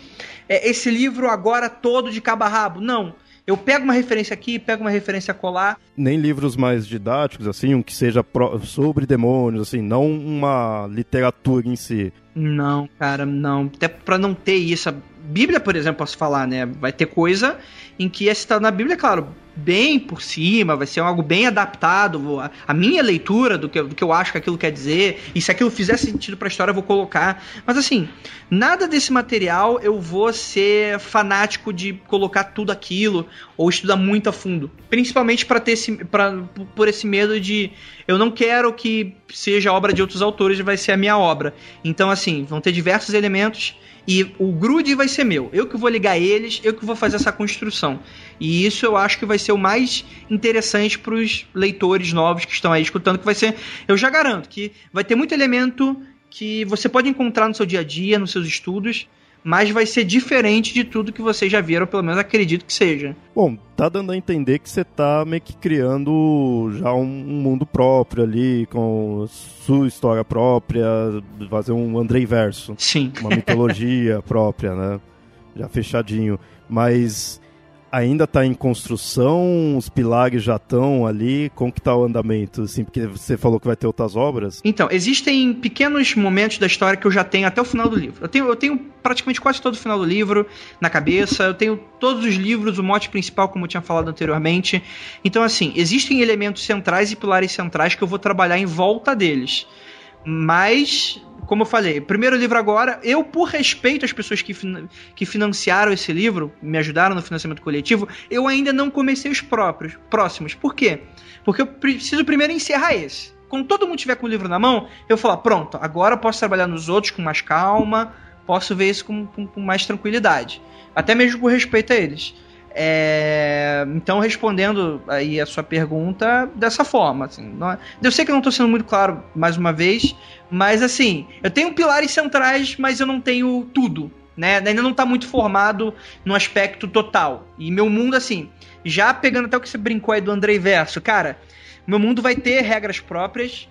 é, esse livro agora todo de cabo a rabo. Não. Eu pego uma referência aqui, pego uma referência colar. Nem livros mais didáticos, assim, um que seja sobre demônios, assim, não uma literatura em si. Não, cara, não. Até pra não ter isso. A Bíblia, por exemplo, posso falar, né? Vai ter coisa em que é citado na Bíblia, claro, bem por cima, vai ser algo bem adaptado. A, a minha leitura do que, do que eu acho que aquilo quer dizer, e se aquilo fizer sentido para a história, eu vou colocar. Mas assim, nada desse material eu vou ser fanático de colocar tudo aquilo ou estudar muito a fundo. Principalmente para ter esse, pra, por esse medo de eu não quero que seja obra de outros autores, vai ser a minha obra. Então, assim, vão ter diversos elementos e o grude vai ser meu. Eu que vou ligar eles, eu que vou fazer essa construção. E isso eu acho que vai ser o mais interessante para os leitores novos que estão aí escutando, que vai ser, eu já garanto que vai ter muito elemento que você pode encontrar no seu dia a dia, nos seus estudos, mas vai ser diferente de tudo que vocês já viram, pelo menos acredito que seja. Bom, tá dando a entender que você tá meio que criando já um mundo próprio ali, com sua história própria, fazer um Andrei verso. Sim. Uma mitologia própria, né? Já fechadinho. Mas ainda está em construção? Os pilares já estão ali? Como que tá o andamento? Assim, porque você falou que vai ter outras obras. Então, existem pequenos momentos da história que eu já tenho até o final do livro. Eu tenho, eu tenho praticamente quase todo o final do livro na cabeça. Eu tenho todos os livros, o mote principal, como eu tinha falado anteriormente. Então, assim, existem elementos centrais e pilares centrais que eu vou trabalhar em volta deles. Mas como eu falei, primeiro livro agora, eu, por respeito às pessoas que, que financiaram esse livro, me ajudaram no financiamento coletivo, eu ainda não comecei os próprios, próximos. Por quê? Porque eu preciso primeiro encerrar esse. Quando todo mundo tiver com o livro na mão, eu falar, pronto, agora posso trabalhar nos outros com mais calma, posso ver isso com, com, com mais tranquilidade. Até mesmo por respeito a eles. É, então, respondendo aí a sua pergunta dessa forma. Assim, é, eu sei que eu não estou sendo muito claro mais uma vez, mas assim, eu tenho pilares centrais, mas eu não tenho tudo. Né? Ainda não está muito formado no aspecto total. E meu mundo, assim, já pegando até o que você brincou aí do Andrei Verso, cara, meu mundo vai ter regras próprias.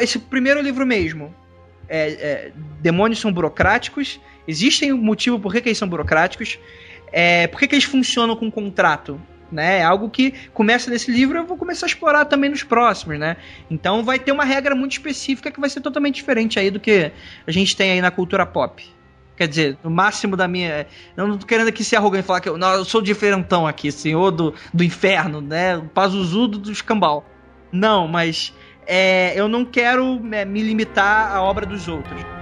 Esse primeiro livro mesmo, é, é, demônios são burocráticos. Existem um motivo por que, que eles são burocráticos. É, por que, que eles funcionam com contrato? Né? É algo que começa nesse livro eu vou começar a explorar também nos próximos, né? Então vai ter uma regra muito específica que vai ser totalmente diferente aí do que a gente tem aí na cultura pop. Quer dizer, no máximo da minha. Eu não tô querendo aqui ser arrogante e falar que eu, não, eu sou diferentão aqui, senhor do, do inferno, né? O pazuzudo do escambau. Não, mas é, eu não quero é, me limitar à obra dos outros.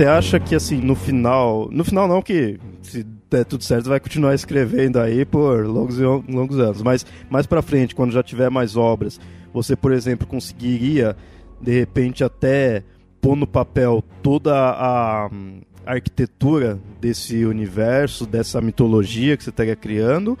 Você acha que, assim, no final. No final, não, que se der tudo certo, vai continuar escrevendo aí por longos e longos anos. Mas mais pra frente, quando já tiver mais obras, você, por exemplo, conseguiria, de repente, até pôr no papel toda a, arquitetura desse universo, dessa mitologia que você estaria criando?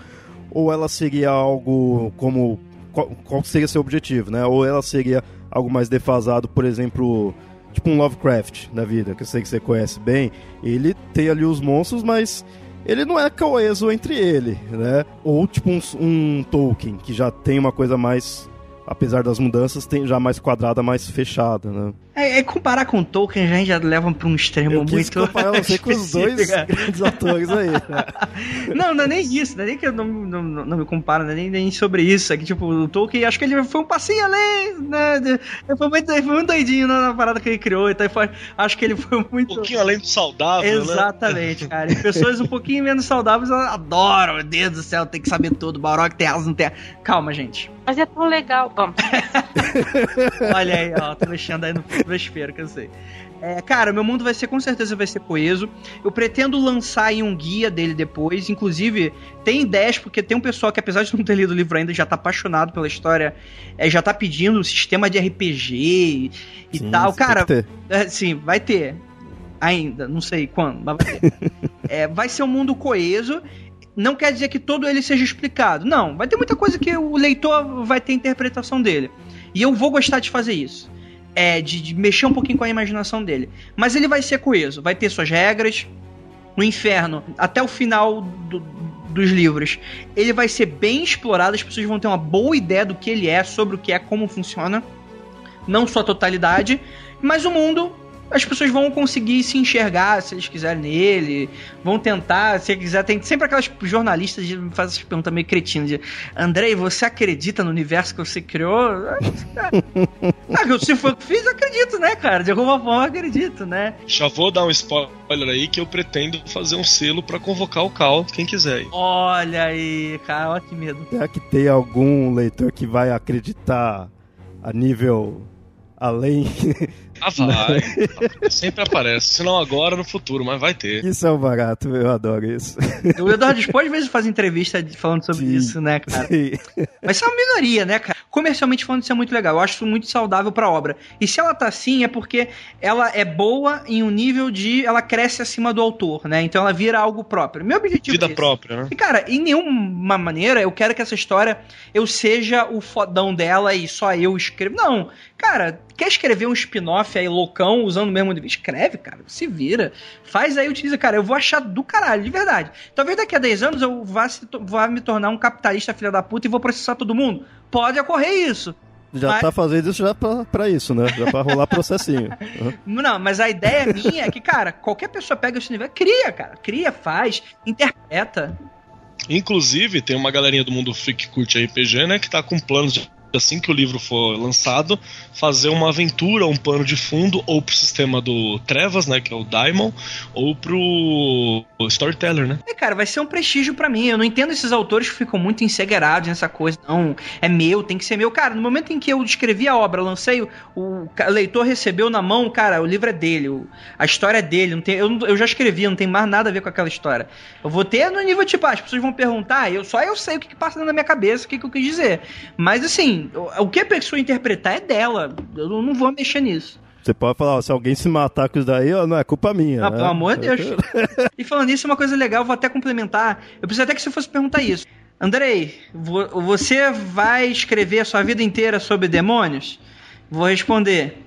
Ou ela seria algo como. Qual, qual seria seu objetivo, né? Ou ela seria algo mais defasado, por exemplo tipo um Lovecraft da vida, que eu sei que você conhece bem, ele tem ali os monstros, mas ele não é coeso entre ele, né? Ou tipo um, um Tolkien, que já tem uma coisa mais apesar das mudanças, tem já mais quadrada, mais fechada, né? É, é comparar com Tolkien já, já leva para um extremo eu quis muito. Comparar você com os dois grandes autores aí. Né? não, não é nem isso, não é nem que eu não, não, não me comparo, não é nem, nem sobre isso. É que, tipo, o Tolkien, acho que ele foi um passinho além, né? Ele foi muito, foi muito doidinho na, parada que ele criou, então foi, acho que ele foi muito. Um pouquinho além do saudável, né? Exatamente, né? cara. E pessoas um pouquinho menos saudáveis adoram, meu Deus do céu, tem que saber tudo, Barok tem asas, não tem. Calma, gente. Mas é tão legal. Vamos. Olha aí, ó, tô deixando aí no vespeiro que eu sei. É, cara, meu mundo vai ser com certeza vai ser coeso. Eu pretendo lançar aí um guia dele depois. Inclusive, tem ideias, porque tem um pessoal que, apesar de não ter lido o livro ainda, já tá apaixonado pela história, é, já tá pedindo um sistema de RPG e sim, tal. Cara, é, sim, vai ter. Ainda, não sei quando, mas vai ter. é, vai ser um mundo coeso não quer dizer que todo ele seja explicado. Não, vai ter muita coisa que o leitor vai ter interpretação dele. E eu vou gostar de fazer isso. É, de, de, mexer um pouquinho com a imaginação dele. Mas ele vai ser coeso, vai ter suas regras. No inferno, até o final do, dos livros, ele vai ser bem explorado, as pessoas vão ter uma boa ideia do que ele é, sobre o que é, como funciona. Não sua totalidade, mas o mundo as pessoas vão conseguir se enxergar se eles quiserem nele, vão tentar, se quiser, tem sempre aquelas jornalistas que fazem essas perguntas meio cretinas de Andrei, você acredita no universo que você criou? ah, se foi o que fiz, eu acredito, né, cara? De alguma forma eu acredito, né? Já vou dar um spoiler aí que eu pretendo fazer um selo para convocar o Cal, quem quiser. Olha aí, cara, olha que medo. Será que tem algum leitor que vai acreditar a nível além ah, vai. Sempre aparece. Se não agora, no futuro, mas vai ter. Isso é um barato, eu adoro isso. O Eduardo Spoh às vezes faz entrevista falando sobre sim, isso, né, cara? Sim. Mas isso é uma minoria, né, cara? Comercialmente falando, isso é muito legal. Eu acho isso muito saudável pra obra. E se ela tá assim, é porque ela é boa em um nível de. Ela cresce acima do autor, né? Então ela vira algo próprio. Meu objetivo Vida é própria, né? E, cara, em nenhuma maneira eu quero que essa história eu seja o fodão dela e só eu escrevo. Não. Cara, quer escrever um spin-off aí loucão usando o mesmo nível? Escreve, cara. Se vira. Faz aí, utiliza. Cara, eu vou achar do caralho, de verdade. Talvez daqui a 10 anos eu vá, se, vá me tornar um capitalista filha da puta e vou processar todo mundo. Pode ocorrer isso. Já mas... tá fazendo isso já pra, pra isso, né? Já pra rolar processinho. Uhum. Não, mas a ideia minha é que, cara, qualquer pessoa pega esse nível, cria, cara. Cria, faz, interpreta. Inclusive, tem uma galerinha do mundo freak que curte RPG, né? Que tá com planos de assim que o livro for lançado, fazer uma aventura, um pano de fundo, ou pro sistema do Trevas, né, que é o Daimon, ou pro Storyteller, né? É, cara, vai ser um prestígio para mim. Eu não entendo esses autores que ficam muito ensegueirados nessa coisa. Não, é meu, tem que ser meu. Cara, no momento em que eu escrevi a obra, lancei, o, o leitor recebeu na mão, cara, o livro é dele, o, a história é dele. Não tem, eu, eu já escrevi, não tem mais nada a ver com aquela história. Eu vou ter no nível tipo, ah, as pessoas vão perguntar, eu só eu sei o que, que passa na minha cabeça, o que, que eu quis dizer. Mas assim, o que a pessoa interpretar é dela. Eu não vou mexer nisso. Você pode falar, ó, se alguém se matar com isso daí, ó, não é culpa minha. Ah, né? pelo amor de Deus. e falando nisso, uma coisa legal, vou até complementar. Eu preciso até que você fosse perguntar isso. Andrei, você vai escrever a sua vida inteira sobre demônios? Vou responder: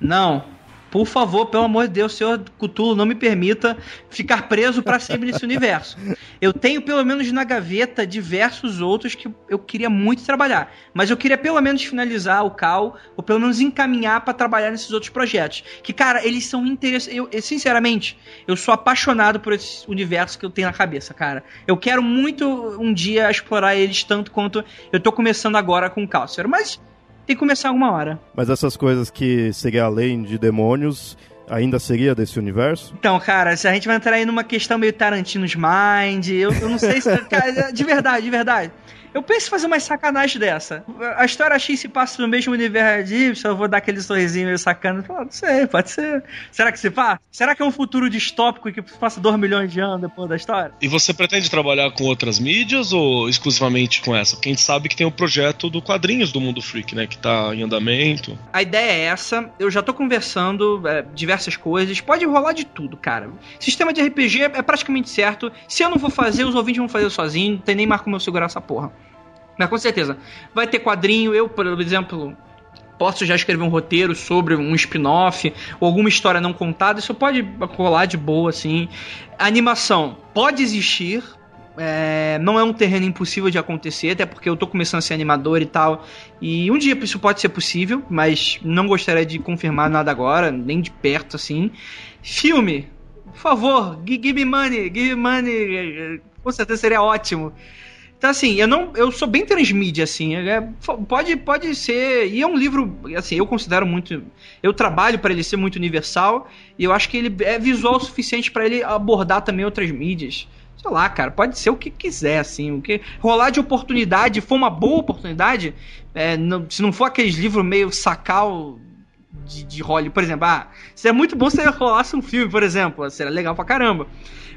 não. Por favor, pelo amor de Deus, senhor Cthulhu, não me permita ficar preso para sempre nesse universo. Eu tenho pelo menos na gaveta diversos outros que eu queria muito trabalhar, mas eu queria pelo menos finalizar o Cal, ou pelo menos encaminhar para trabalhar nesses outros projetos. Que, cara, eles são interessantes. Eu, sinceramente, eu sou apaixonado por esse universo que eu tenho na cabeça, cara. Eu quero muito um dia explorar eles tanto quanto eu tô começando agora com o Calcer. Mas tem que começar alguma hora. Mas essas coisas que seria além de demônios, ainda seria desse universo? Então, cara, se a gente vai entrar aí numa questão meio Tarantino's Mind, eu, eu não sei se. cara, de verdade, de verdade. Eu penso em fazer umas sacanagens dessa. A história X se passa no mesmo universo de Y, eu vou dar aquele sorrisinho meio sacana. Não sei, pode ser. Será que se passa? Será que é um futuro distópico que passa 2 milhões de anos depois da história? E você pretende trabalhar com outras mídias ou exclusivamente com essa? Porque a gente sabe que tem o projeto do quadrinhos do Mundo Freak, né? Que tá em andamento. A ideia é essa. Eu já tô conversando é, diversas coisas. Pode rolar de tudo, cara. Sistema de RPG é praticamente certo. Se eu não vou fazer, os ouvintes vão fazer sozinho. Não tem nem mais como eu segurar essa porra. Mas com certeza. Vai ter quadrinho. Eu, por exemplo, posso já escrever um roteiro sobre um spin-off ou alguma história não contada. Isso pode rolar de boa, assim. A animação pode existir. É, não é um terreno impossível de acontecer, até porque eu tô começando a ser animador e tal. E um dia isso pode ser possível, mas não gostaria de confirmar nada agora, nem de perto assim. Filme, por favor, give me money, give me money. Com certeza seria ótimo. Então, assim, eu não. Eu sou bem transmídia, assim. É, pode, pode ser. E é um livro, assim, eu considero muito. Eu trabalho para ele ser muito universal. E eu acho que ele é visual o suficiente para ele abordar também outras mídias. Sei lá, cara, pode ser o que quiser, assim. O que rolar de oportunidade, for uma boa oportunidade, é, não, se não for aqueles livros meio sacal de, de Hollywood, por exemplo, ah, seria muito bom se rolasse um filme, por exemplo, seria legal pra caramba.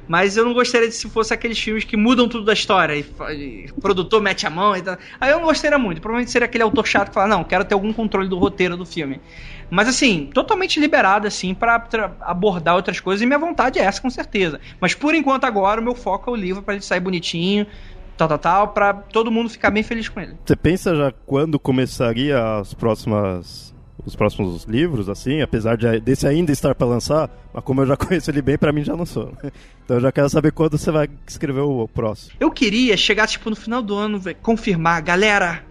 Mas eu não gostaria de se fosse aqueles filmes que mudam tudo da história e, e o produtor mete a mão e tal. Aí eu não gostaria muito. Provavelmente seria aquele autor chato que fala, não, quero ter algum controle do roteiro do filme. Mas assim, totalmente liberado assim para abordar outras coisas e minha vontade é essa com certeza. Mas por enquanto agora o meu foco é o livro para ele sair bonitinho, tal, tal, tal, para todo mundo ficar bem feliz com ele. Você pensa já quando começaria as próximas os próximos livros, assim, apesar de, desse ainda estar para lançar, mas como eu já conheço ele bem, para mim já lançou. Então eu já quero saber quando você vai escrever o, o próximo. Eu queria chegar, tipo, no final do ano, confirmar, galera,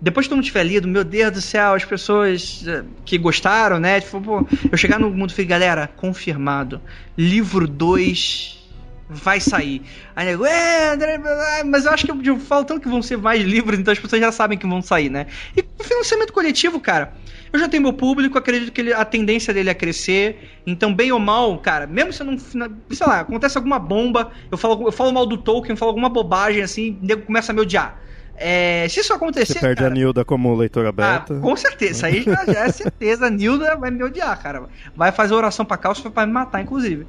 depois que todo mundo tiver lido, meu Deus do céu, as pessoas eh, que gostaram, né? Tipo, pô, eu chegar no mundo e falei, galera, confirmado. Livro 2 vai sair. Aí nego, é, André, mas eu acho que eu, falo tanto que vão ser mais livros, então as pessoas já sabem que vão sair, né? E financiamento coletivo, cara. Eu já tenho meu público, acredito que ele, a tendência dele é crescer. Então, bem ou mal, cara, mesmo se eu não. Sei lá, acontece alguma bomba, eu falo, eu falo mal do Tolkien, falo alguma bobagem assim, o nego começa a me odiar. É, se isso acontecer. Você perde cara, a Nilda como leitora aberta. Ah, com certeza, aí já, já, é certeza. A Nilda vai me odiar, cara. Vai fazer oração pra calça pra me matar, inclusive.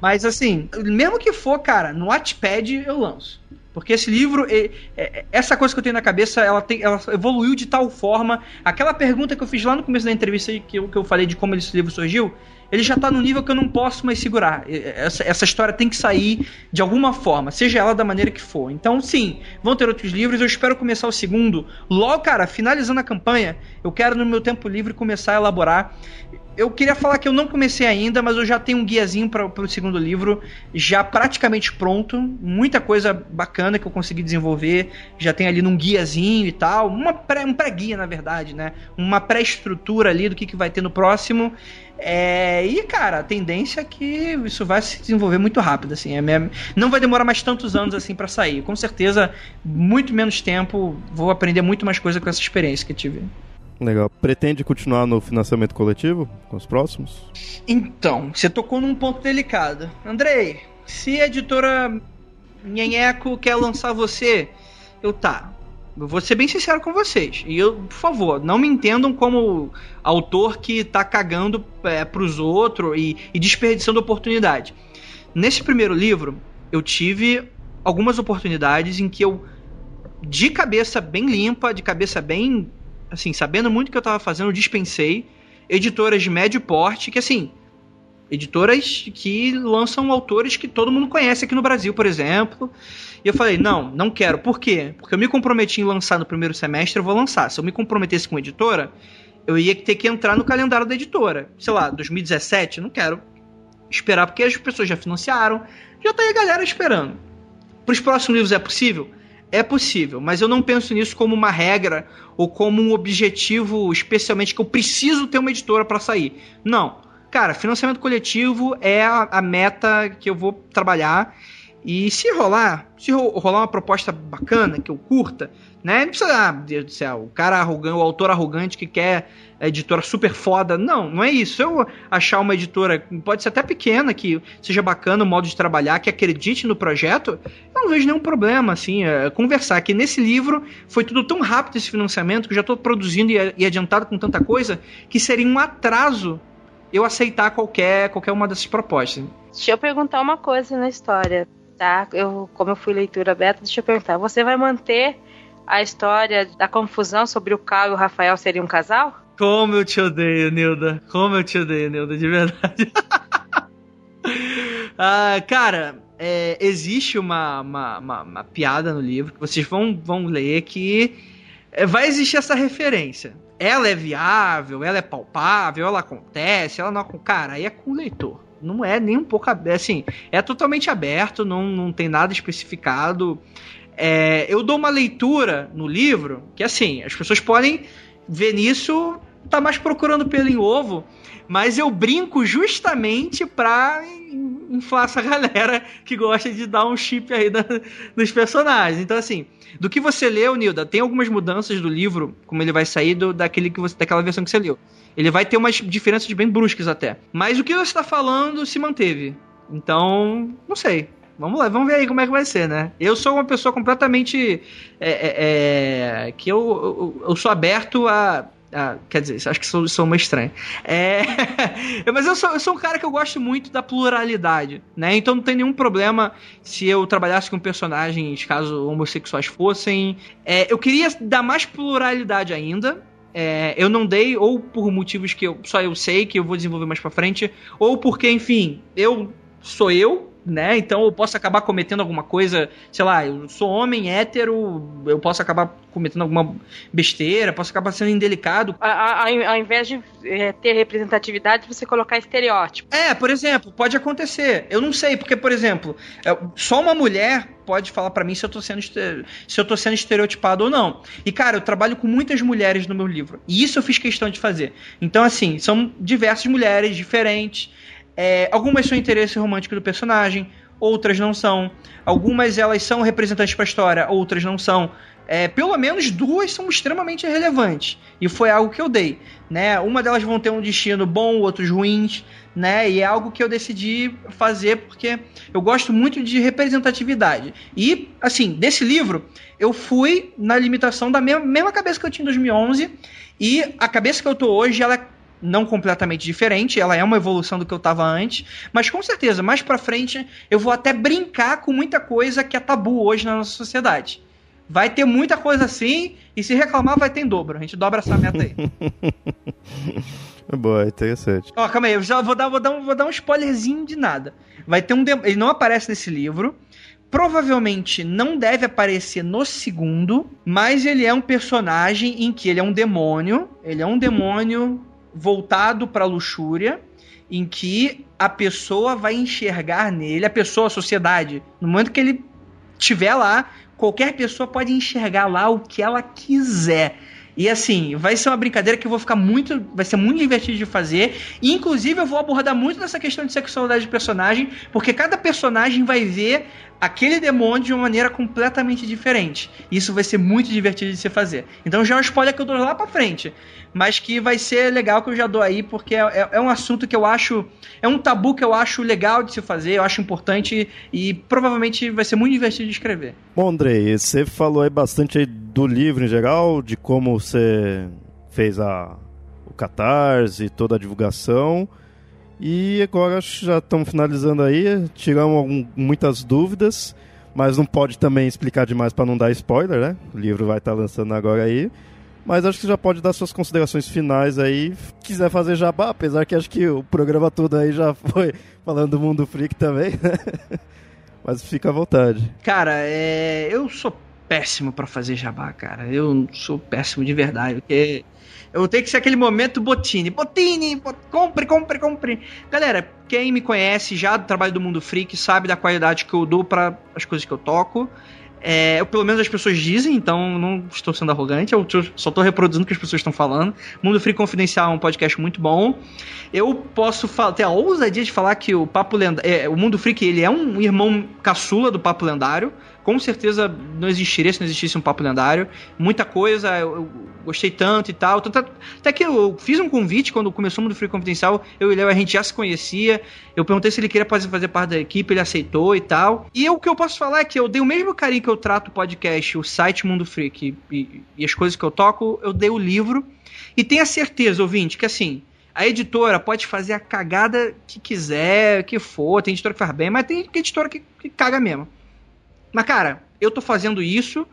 Mas assim, mesmo que for, cara, no Watchpad eu lanço. Porque esse livro, essa coisa que eu tenho na cabeça, ela, tem, ela evoluiu de tal forma. Aquela pergunta que eu fiz lá no começo da entrevista, que eu, que eu falei de como esse livro surgiu, ele já tá no nível que eu não posso mais segurar. Essa, essa história tem que sair de alguma forma, seja ela da maneira que for. Então, sim, vão ter outros livros. Eu espero começar o segundo. Logo, cara, finalizando a campanha, eu quero no meu tempo livre começar a elaborar eu queria falar que eu não comecei ainda, mas eu já tenho um guiazinho para o segundo livro já praticamente pronto. Muita coisa bacana que eu consegui desenvolver. Já tem ali num guiazinho e tal. Uma pré, um pré-guia, na verdade, né? Uma pré-estrutura ali do que, que vai ter no próximo. É, e, cara, a tendência é que isso vai se desenvolver muito rápido, assim. É, não vai demorar mais tantos anos assim para sair. Com certeza, muito menos tempo. Vou aprender muito mais coisa com essa experiência que tive. Legal. Pretende continuar no financiamento coletivo com os próximos? Então, você tocou num ponto delicado. Andrei, se a editora Nhenheco quer lançar você, eu tá. Eu vou ser bem sincero com vocês. E eu, por favor, não me entendam como autor que tá cagando é, pros outros e, e desperdiçando oportunidade. Nesse primeiro livro, eu tive algumas oportunidades em que eu, de cabeça bem limpa, de cabeça bem assim, sabendo muito o que eu tava fazendo, dispensei editoras de médio porte, que assim, editoras que lançam autores que todo mundo conhece aqui no Brasil, por exemplo. Eu falei, não, não quero. Por quê? Porque eu me comprometi em lançar no primeiro semestre, eu vou lançar. Se eu me comprometesse com editora, eu ia ter que entrar no calendário da editora. Sei lá, 2017, não quero esperar, porque as pessoas já financiaram, já tá aí a galera esperando. Para os próximos livros é possível? É possível, mas eu não penso nisso como uma regra ou como um objetivo especialmente que eu preciso ter uma editora para sair. Não. Cara, financiamento coletivo é a, a, meta que eu vou trabalhar. E se rolar, se rolar uma proposta bacana, que eu curta, né? Não precisa, ah, Deus do céu, o cara arrogante, o autor arrogante que quer a editora super foda. Não, não é isso. Se eu achar uma editora, pode ser até pequena, que seja bacana o modo de trabalhar, que acredite no projeto, eu não vejo nenhum problema, assim, é, conversar. Que nesse livro foi tudo tão rápido esse financiamento, que eu já estou produzindo e, e adiantado com tanta coisa, que seria um atraso eu aceitar qualquer, qualquer uma dessas propostas. Deixa eu perguntar uma coisa na história, tá? Eu, como eu fui leitura aberta, deixa eu perguntar. Você vai manter a história da confusão sobre o Cal e o Rafael serem um casal? Como eu te odeio, Nilda. Como eu te odeio, Nilda, de verdade. ah, cara, é, existe uma, uma, uma, uma, piada no livro que vocês vão, vão ler que é, vai existir essa referência. Ela é viável, ela é palpável, ela acontece, ela não. Cara, aí é com o leitor. Não é nem um pouco aberto. Assim, é totalmente aberto, não, não tem nada especificado. É, eu dou uma leitura no livro que, assim, as pessoas podem ver nisso, tá mais procurando pelo em ovo, mas eu brinco justamente pra inflar essa galera que gosta de dar um chip aí da, dos personagens. Então, assim, do que você leu, Nilda, tem algumas mudanças do livro, como ele vai sair do, daquele que você, daquela versão que você leu. Ele vai ter umas diferenças bem bruscas até. Mas o que você está falando se manteve. Então, não sei. Vamos lá, vamos ver aí como é que vai ser, né? Eu sou uma pessoa completamente. É, é, é, que eu, eu, eu, sou aberto a. a quer dizer, acho que sou, sou uma estranha. É, mas eu sou, eu sou um cara que eu gosto muito da pluralidade, né? Então não tem nenhum problema se eu trabalhasse com personagens, caso homossexuais fossem. É, eu queria dar mais pluralidade ainda, é, eu não dei, ou por motivos que eu, só eu sei, que eu vou desenvolver mais pra frente, ou porque, enfim, eu sou eu, né? Então eu posso acabar cometendo alguma coisa, sei lá, eu sou homem hétero, eu posso acabar cometendo alguma besteira, posso acabar sendo indelicado. A, a, ao invés de é, ter representatividade, você colocar estereótipo. É, por exemplo, pode acontecer. Eu não sei, porque, por exemplo, é, só uma mulher pode falar para mim se eu tô sendo se eu tô sendo estereotipado ou não. E cara, eu trabalho com muitas mulheres no meu livro. E isso eu fiz questão de fazer. Então assim, são diversas mulheres diferentes. É, algumas são interesse romântico do personagem, outras não são. Algumas elas são representantes para a história, outras não são. É, pelo menos duas são extremamente relevantes. E foi algo que eu dei. Né? Uma delas vão ter um destino bom, outros ruins. Né? E é algo que eu decidi fazer porque eu gosto muito de representatividade. E, assim, desse livro, eu fui na limitação da mesma, mesma cabeça que eu tinha em 2011. E a cabeça que eu tô hoje, ela é não completamente diferente, ela é uma evolução do que eu tava antes, mas com certeza, mais pra frente, eu vou até brincar com muita coisa que é tabu hoje na nossa sociedade. Vai ter muita coisa assim, e se reclamar, vai ter em dobro. A gente dobra essa meta aí. Boa, interessante. Ó, calma aí, eu já vou dar, vou dar, um, vou dar um spoilerzinho de nada. Vai ter um. Ele não aparece nesse livro. Provavelmente não deve aparecer no segundo, mas ele é um personagem em que ele é um demônio. Ele é um demônio voltado para a luxúria, em que a pessoa vai enxergar nele, a pessoa, a sociedade, no momento que ele estiver lá, qualquer pessoa pode enxergar lá o que ela quiser. E assim, vai ser uma brincadeira que eu vou ficar muito. Vai ser muito divertido de fazer. E, inclusive, eu vou abordar muito nessa questão de sexualidade de personagem, porque cada personagem vai ver aquele demônio de uma maneira completamente diferente. Isso vai ser muito divertido de se fazer. Então já é um spoiler que eu dou lá pra frente. Mas que vai ser legal que eu já dou aí, porque é, é, é um assunto que eu acho. É um tabu que eu acho legal de se fazer, eu acho importante e provavelmente vai ser muito divertido de escrever. Bom, Andrei, você falou aí bastante aí do livro em geral, de como você fez a, o catarse, toda a divulgação. E agora já estamos finalizando aí, tiramos muitas dúvidas, mas não pode também explicar demais para não dar spoiler, né? O livro vai estar tá lançando agora aí. Mas acho que já pode dar suas considerações finais aí. Quiser fazer jabá, apesar que acho que o programa todo aí já foi falando do mundo freak também, né? Mas fica à vontade. Cara, é... eu sou péssimo para fazer jabá, cara. Eu sou péssimo de verdade, porque eu tenho que ser aquele momento Botini. Botini, bot... compre, compre, compre. Galera, quem me conhece já do trabalho do Mundo Freak sabe da qualidade que eu dou para as coisas que eu toco. É, eu, pelo menos as pessoas dizem, então não estou sendo arrogante, eu só estou reproduzindo o que as pessoas estão falando. Mundo Freak Confidencial é um podcast muito bom. Eu posso ter a ousadia de falar que o Papo Lendário. É, o Mundo Freak ele é um irmão caçula do Papo Lendário com certeza não existiria se não existisse um papo lendário. Muita coisa, eu, eu gostei tanto e tal. Tanto, até que eu fiz um convite quando começou o Mundo Free Confidencial, eu e Léo, a gente já se conhecia. Eu perguntei se ele queria fazer parte da equipe, ele aceitou e tal. E eu, o que eu posso falar é que eu dei o mesmo carinho que eu trato o podcast, o site Mundo Freak e, e as coisas que eu toco, eu dei o livro. E tenha certeza, ouvinte, que assim, a editora pode fazer a cagada que quiser, que for, tem editora que faz bem, mas tem editora que, que caga mesmo. Mas, cara, eu tô fazendo isso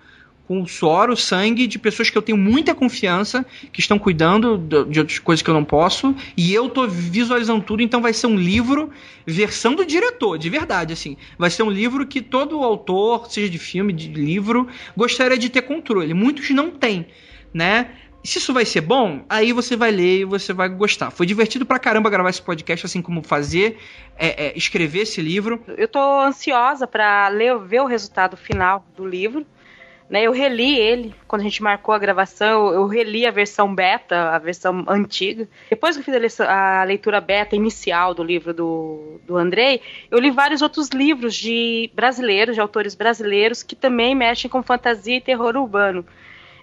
com o suor, o sangue de pessoas que eu tenho muita confiança, que estão cuidando de outras coisas que eu não posso, e eu tô visualizando tudo, então vai ser um livro, versão do diretor, de verdade, assim. Vai ser um livro que todo autor, seja de filme, de livro, gostaria de ter controle. Muitos não têm, né? Se isso vai ser bom, aí você vai ler e você vai gostar. Foi divertido pra caramba gravar esse podcast, assim como fazer, é, é, escrever esse livro. Eu tô ansiosa para ler, ver o resultado final do livro. Né, eu reli ele quando a gente marcou a gravação. Eu reli a versão beta, a versão antiga. Depois que eu fiz a leitura beta inicial do livro do, do Andrei, eu li vários outros livros de brasileiros, de autores brasileiros, que também mexem com fantasia e terror urbano.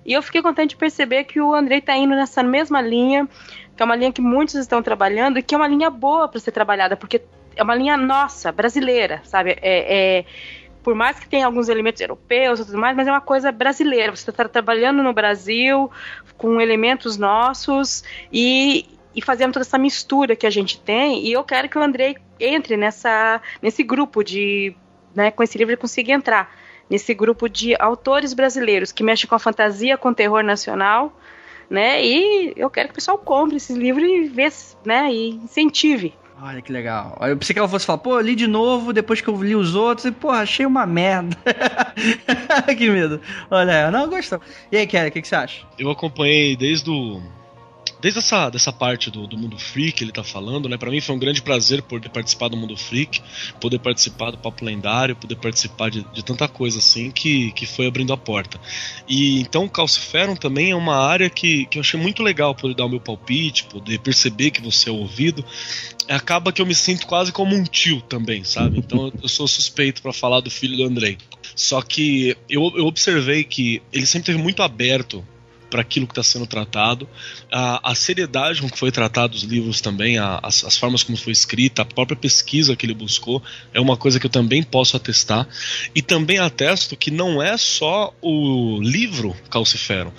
E eu fiquei contente de perceber que o Andrei está indo nessa mesma linha, que é uma linha que muitos estão trabalhando e que é uma linha boa para ser trabalhada, porque é uma linha nossa, brasileira, sabe? É, é, por mais que tenha alguns elementos europeus e tudo mais, mas é uma coisa brasileira. Você está trabalhando no Brasil com elementos nossos e, e fazendo toda essa mistura que a gente tem. E eu quero que o Andrei entre nessa, nesse grupo de. Né, com esse livro ele consiga entrar nesse grupo de autores brasileiros que mexem com a fantasia, com o terror nacional, né? E eu quero que o pessoal compre esses livros e vê, né? E incentive Olha que legal. Eu pensei que ela fosse falar, pô, eu li de novo depois que eu li os outros e, pô, achei uma merda. que medo. Olha, não, gostou. E aí, Kelly, o que, que você acha? Eu acompanhei desde o desde essa dessa parte do, do mundo freak que ele tá falando, né? Para mim foi um grande prazer poder participar do mundo freak, poder participar do papo lendário, poder participar de, de tanta coisa assim que, que foi abrindo a porta. E então o Calciferum também é uma área que, que eu achei muito legal poder dar o meu palpite, poder perceber que você é ouvido. Acaba que eu me sinto quase como um tio também, sabe? Então eu sou suspeito para falar do filho do Andrei. Só que eu, eu observei que ele sempre teve muito aberto para aquilo que está sendo tratado, a, a, seriedade com que foi tratado os livros também, a, as, as, formas como foi escrita, a própria pesquisa que ele buscou, é uma coisa que eu também posso atestar. E também atesto que não é só o livro Calcifero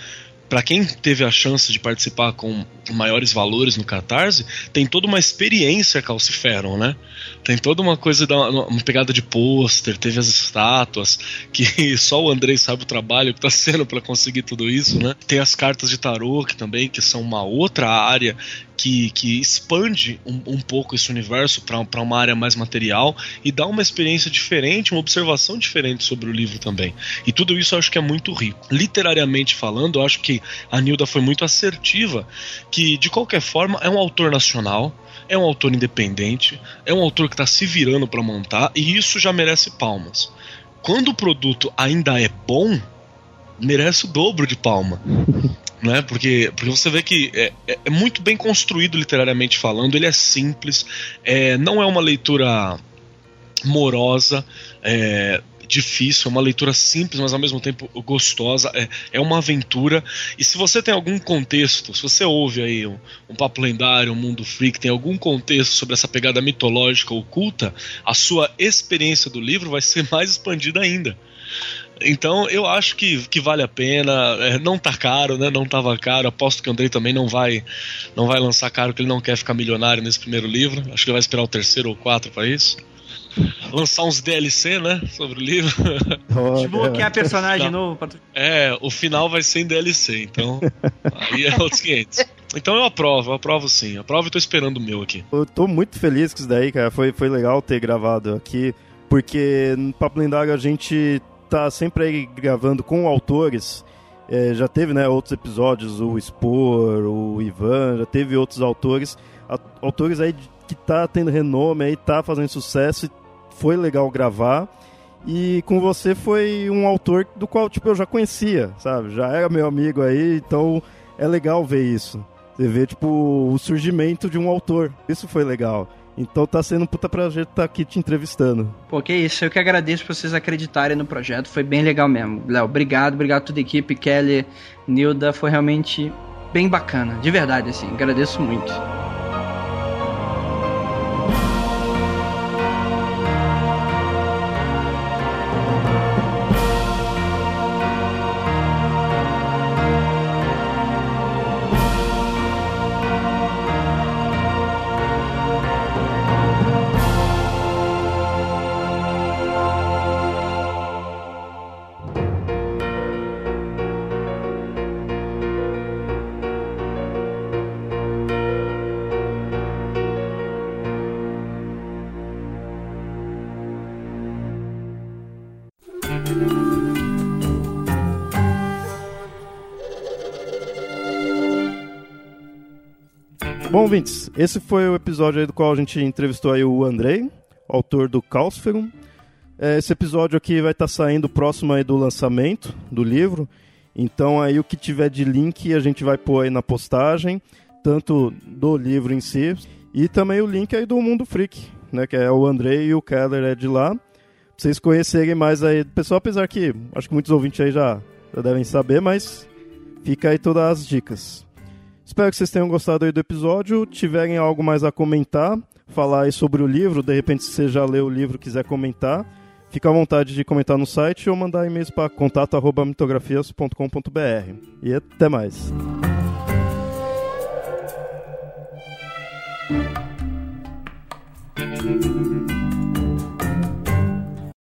para quem teve a chance de participar com maiores valores no Catarse, tem toda uma experiência Calciferon, né? Tem toda uma coisa, da, uma pegada de pôster, teve as estátuas, que só o Andrei sabe o trabalho que está sendo para conseguir tudo isso, né? Tem as cartas de tarô que também, que são uma outra área que, que expande um, um pouco esse universo para uma área mais material e dá uma experiência diferente, uma observação diferente sobre o livro também. E tudo isso eu acho que é muito rico. Literariamente falando, eu acho que a Nilda foi muito assertiva, que de qualquer forma é um autor nacional, é um autor independente, é um autor que está se virando para montar e isso já merece palmas. Quando o produto ainda é bom, merece o dobro de palma. né? Porque, porque você vê que é, é, é, muito bem construído literariamente falando, ele é simples, é, não é uma leitura morosa, é, difícil, é uma leitura simples, mas ao mesmo tempo gostosa, é, é uma aventura. E se você tem algum contexto, se você ouve aí um, um papo lendário, um mundo freak, tem algum contexto sobre essa pegada mitológica oculta, a sua experiência do livro vai ser mais expandida ainda. Então eu acho que, que vale a pena. É, não tá caro, né? Não tava caro. Aposto que o Andrei também não vai não vai lançar caro, que ele não quer ficar milionário nesse primeiro livro. Acho que ele vai esperar o terceiro ou quatro para isso. Lançar uns DLC, né? Sobre o livro. Oh, Desbloquear personagem novo. Pra... É, o final vai ser em DLC, então. aí é outros 500. Então eu aprovo, eu aprovo sim. Aprovo e tô esperando o meu aqui. Eu tô muito feliz com isso daí, cara. Foi, foi legal ter gravado aqui, porque no Papo Lendário a gente tá sempre aí gravando com autores. É, já teve né, outros episódios, o Spor, o Ivan, já teve outros autores. Autores aí que tá tendo renome aí, tá fazendo sucesso. Foi legal gravar. E com você foi um autor do qual tipo, eu já conhecia, sabe? Já era meu amigo aí, então é legal ver isso. Você vê, tipo, o surgimento de um autor. Isso foi legal. Então tá sendo um puta prazer estar tá aqui te entrevistando. Pô, que isso. Eu que agradeço por vocês acreditarem no projeto. Foi bem legal mesmo. Léo, obrigado. Obrigado a toda a equipe. Kelly, Nilda. Foi realmente bem bacana. De verdade, assim. Agradeço muito. Ouvintes, esse foi o episódio aí do qual a gente entrevistou aí o Andrei, autor do Causferum. É, esse episódio aqui vai estar tá saindo próximo aí do lançamento do livro. Então aí o que tiver de link a gente vai pôr aí na postagem, tanto do livro em si e também o link aí do Mundo Freak, né, que é o Andrei e o Keller é de lá. Pra vocês conhecerem mais aí do pessoal, apesar que acho que muitos ouvintes aí já, já devem saber, mas fica aí todas as dicas. Espero que vocês tenham gostado aí do episódio. Tiverem algo mais a comentar, falar aí sobre o livro, de repente se você já leu o livro quiser comentar, fica à vontade de comentar no site ou mandar e-mails para contato@mitografias.com.br. E até mais.